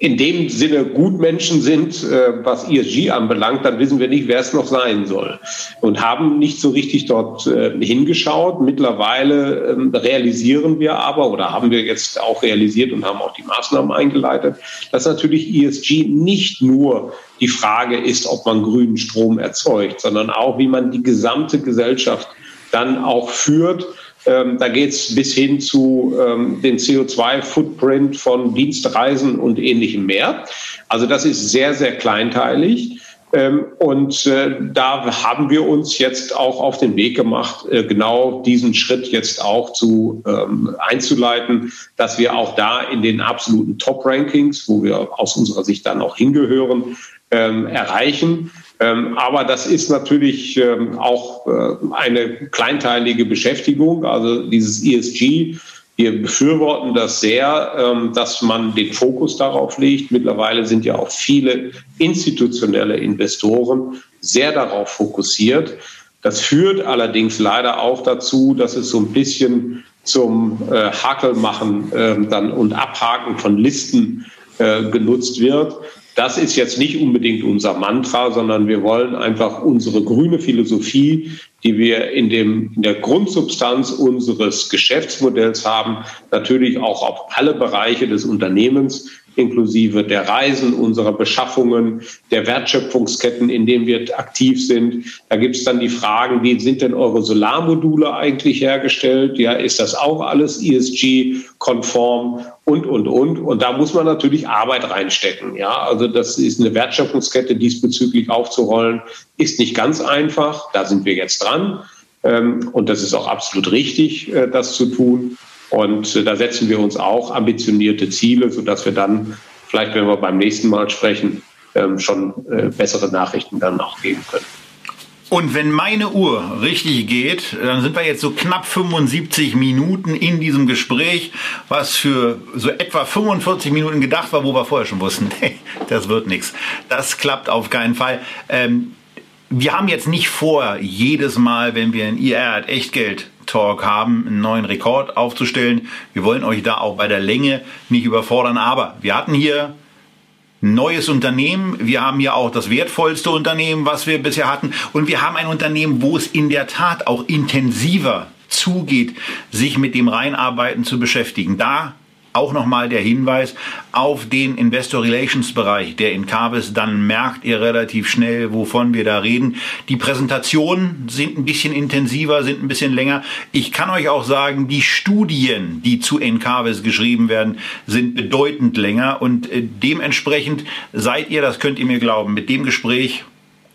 in dem Sinne Gutmenschen sind, äh, was ESG anbelangt, dann wissen wir nicht, wer es noch sein soll. Und haben nicht so richtig dort äh, hingeschaut. Mittlerweile ähm, realisieren wir aber oder haben wir jetzt auch realisiert und haben auch die Maßnahmen eingeleitet, dass natürlich ESG nicht nur die Frage ist, ob man grünen Strom erzeugt, sondern auch, wie man die gesamte Gesellschaft dann auch führt ähm, da geht es bis hin zu ähm, den CO2-Footprint von Dienstreisen und ähnlichem mehr. Also das ist sehr, sehr kleinteilig. Ähm, und äh, da haben wir uns jetzt auch auf den Weg gemacht, äh, genau diesen Schritt jetzt auch zu ähm, einzuleiten, dass wir auch da in den absoluten Top-Rankings, wo wir aus unserer Sicht dann auch hingehören, ähm, erreichen. Ähm, aber das ist natürlich ähm, auch äh, eine kleinteilige Beschäftigung, also dieses ESG. Wir befürworten das sehr, ähm, dass man den Fokus darauf legt. Mittlerweile sind ja auch viele institutionelle Investoren sehr darauf fokussiert. Das führt allerdings leider auch dazu, dass es so ein bisschen zum äh, Hakelmachen dann und Abhaken von Listen äh, genutzt wird. Das ist jetzt nicht unbedingt unser Mantra, sondern wir wollen einfach unsere grüne Philosophie, die wir in, dem, in der Grundsubstanz unseres Geschäftsmodells haben, natürlich auch auf alle Bereiche des Unternehmens inklusive der Reisen, unserer Beschaffungen, der Wertschöpfungsketten, in denen wir aktiv sind. Da gibt es dann die Fragen, wie sind denn eure Solarmodule eigentlich hergestellt? Ja, ist das auch alles ESG-konform? Und, und, und. Und da muss man natürlich Arbeit reinstecken. Ja, also das ist eine Wertschöpfungskette diesbezüglich aufzurollen, ist nicht ganz einfach. Da sind wir jetzt dran. Ähm, und das ist auch absolut richtig, äh, das zu tun. Und äh, da setzen wir uns auch ambitionierte Ziele, sodass wir dann, vielleicht wenn wir beim nächsten Mal sprechen, ähm, schon äh, bessere Nachrichten dann auch geben können. Und wenn meine Uhr richtig geht, dann sind wir jetzt so knapp 75 Minuten in diesem Gespräch, was für so etwa 45 Minuten gedacht war, wo wir vorher schon wussten, das wird nichts. Das klappt auf keinen Fall. Ähm, wir haben jetzt nicht vor, jedes Mal, wenn wir ein IR Echtgeld Talk haben, einen neuen Rekord aufzustellen. Wir wollen euch da auch bei der Länge nicht überfordern, aber wir hatten hier ein neues Unternehmen. Wir haben hier auch das wertvollste Unternehmen, was wir bisher hatten. Und wir haben ein Unternehmen, wo es in der Tat auch intensiver zugeht, sich mit dem Reinarbeiten zu beschäftigen. Da auch nochmal der Hinweis auf den Investor Relations Bereich, der in Carves, dann merkt ihr relativ schnell, wovon wir da reden. Die Präsentationen sind ein bisschen intensiver, sind ein bisschen länger. Ich kann euch auch sagen, die Studien, die zu Encarvis geschrieben werden, sind bedeutend länger und äh, dementsprechend seid ihr, das könnt ihr mir glauben, mit dem Gespräch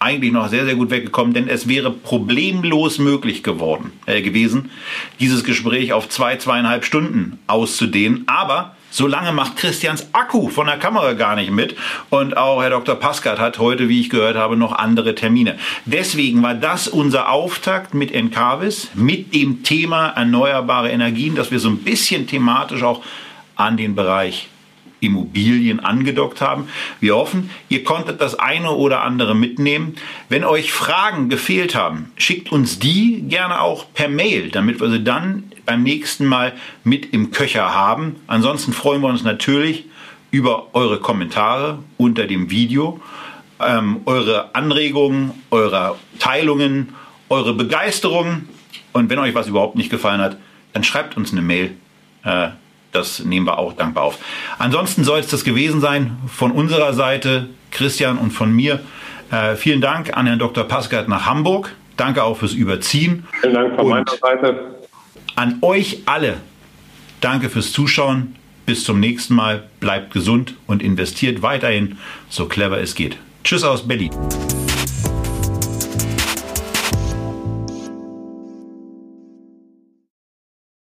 eigentlich noch sehr, sehr gut weggekommen, denn es wäre problemlos möglich geworden, äh, gewesen, dieses Gespräch auf zwei, zweieinhalb Stunden auszudehnen. Aber so lange macht Christians Akku von der Kamera gar nicht mit. Und auch Herr Dr. Paskat hat heute, wie ich gehört habe, noch andere Termine. Deswegen war das unser Auftakt mit Encarvis, mit dem Thema erneuerbare Energien, dass wir so ein bisschen thematisch auch an den Bereich Immobilien angedockt haben. Wir hoffen, ihr konntet das eine oder andere mitnehmen. Wenn euch Fragen gefehlt haben, schickt uns die gerne auch per Mail, damit wir sie dann beim nächsten Mal mit im Köcher haben. Ansonsten freuen wir uns natürlich über eure Kommentare unter dem Video, ähm, eure Anregungen, eure Teilungen, eure Begeisterung. Und wenn euch was überhaupt nicht gefallen hat, dann schreibt uns eine Mail. Äh, das nehmen wir auch dankbar auf. Ansonsten soll es das gewesen sein von unserer Seite, Christian und von mir. Äh, vielen Dank an Herrn Dr. Paskat nach Hamburg. Danke auch fürs Überziehen. Vielen Dank von und meiner Seite. An euch alle. Danke fürs Zuschauen. Bis zum nächsten Mal. Bleibt gesund und investiert weiterhin so clever es geht. Tschüss aus Berlin.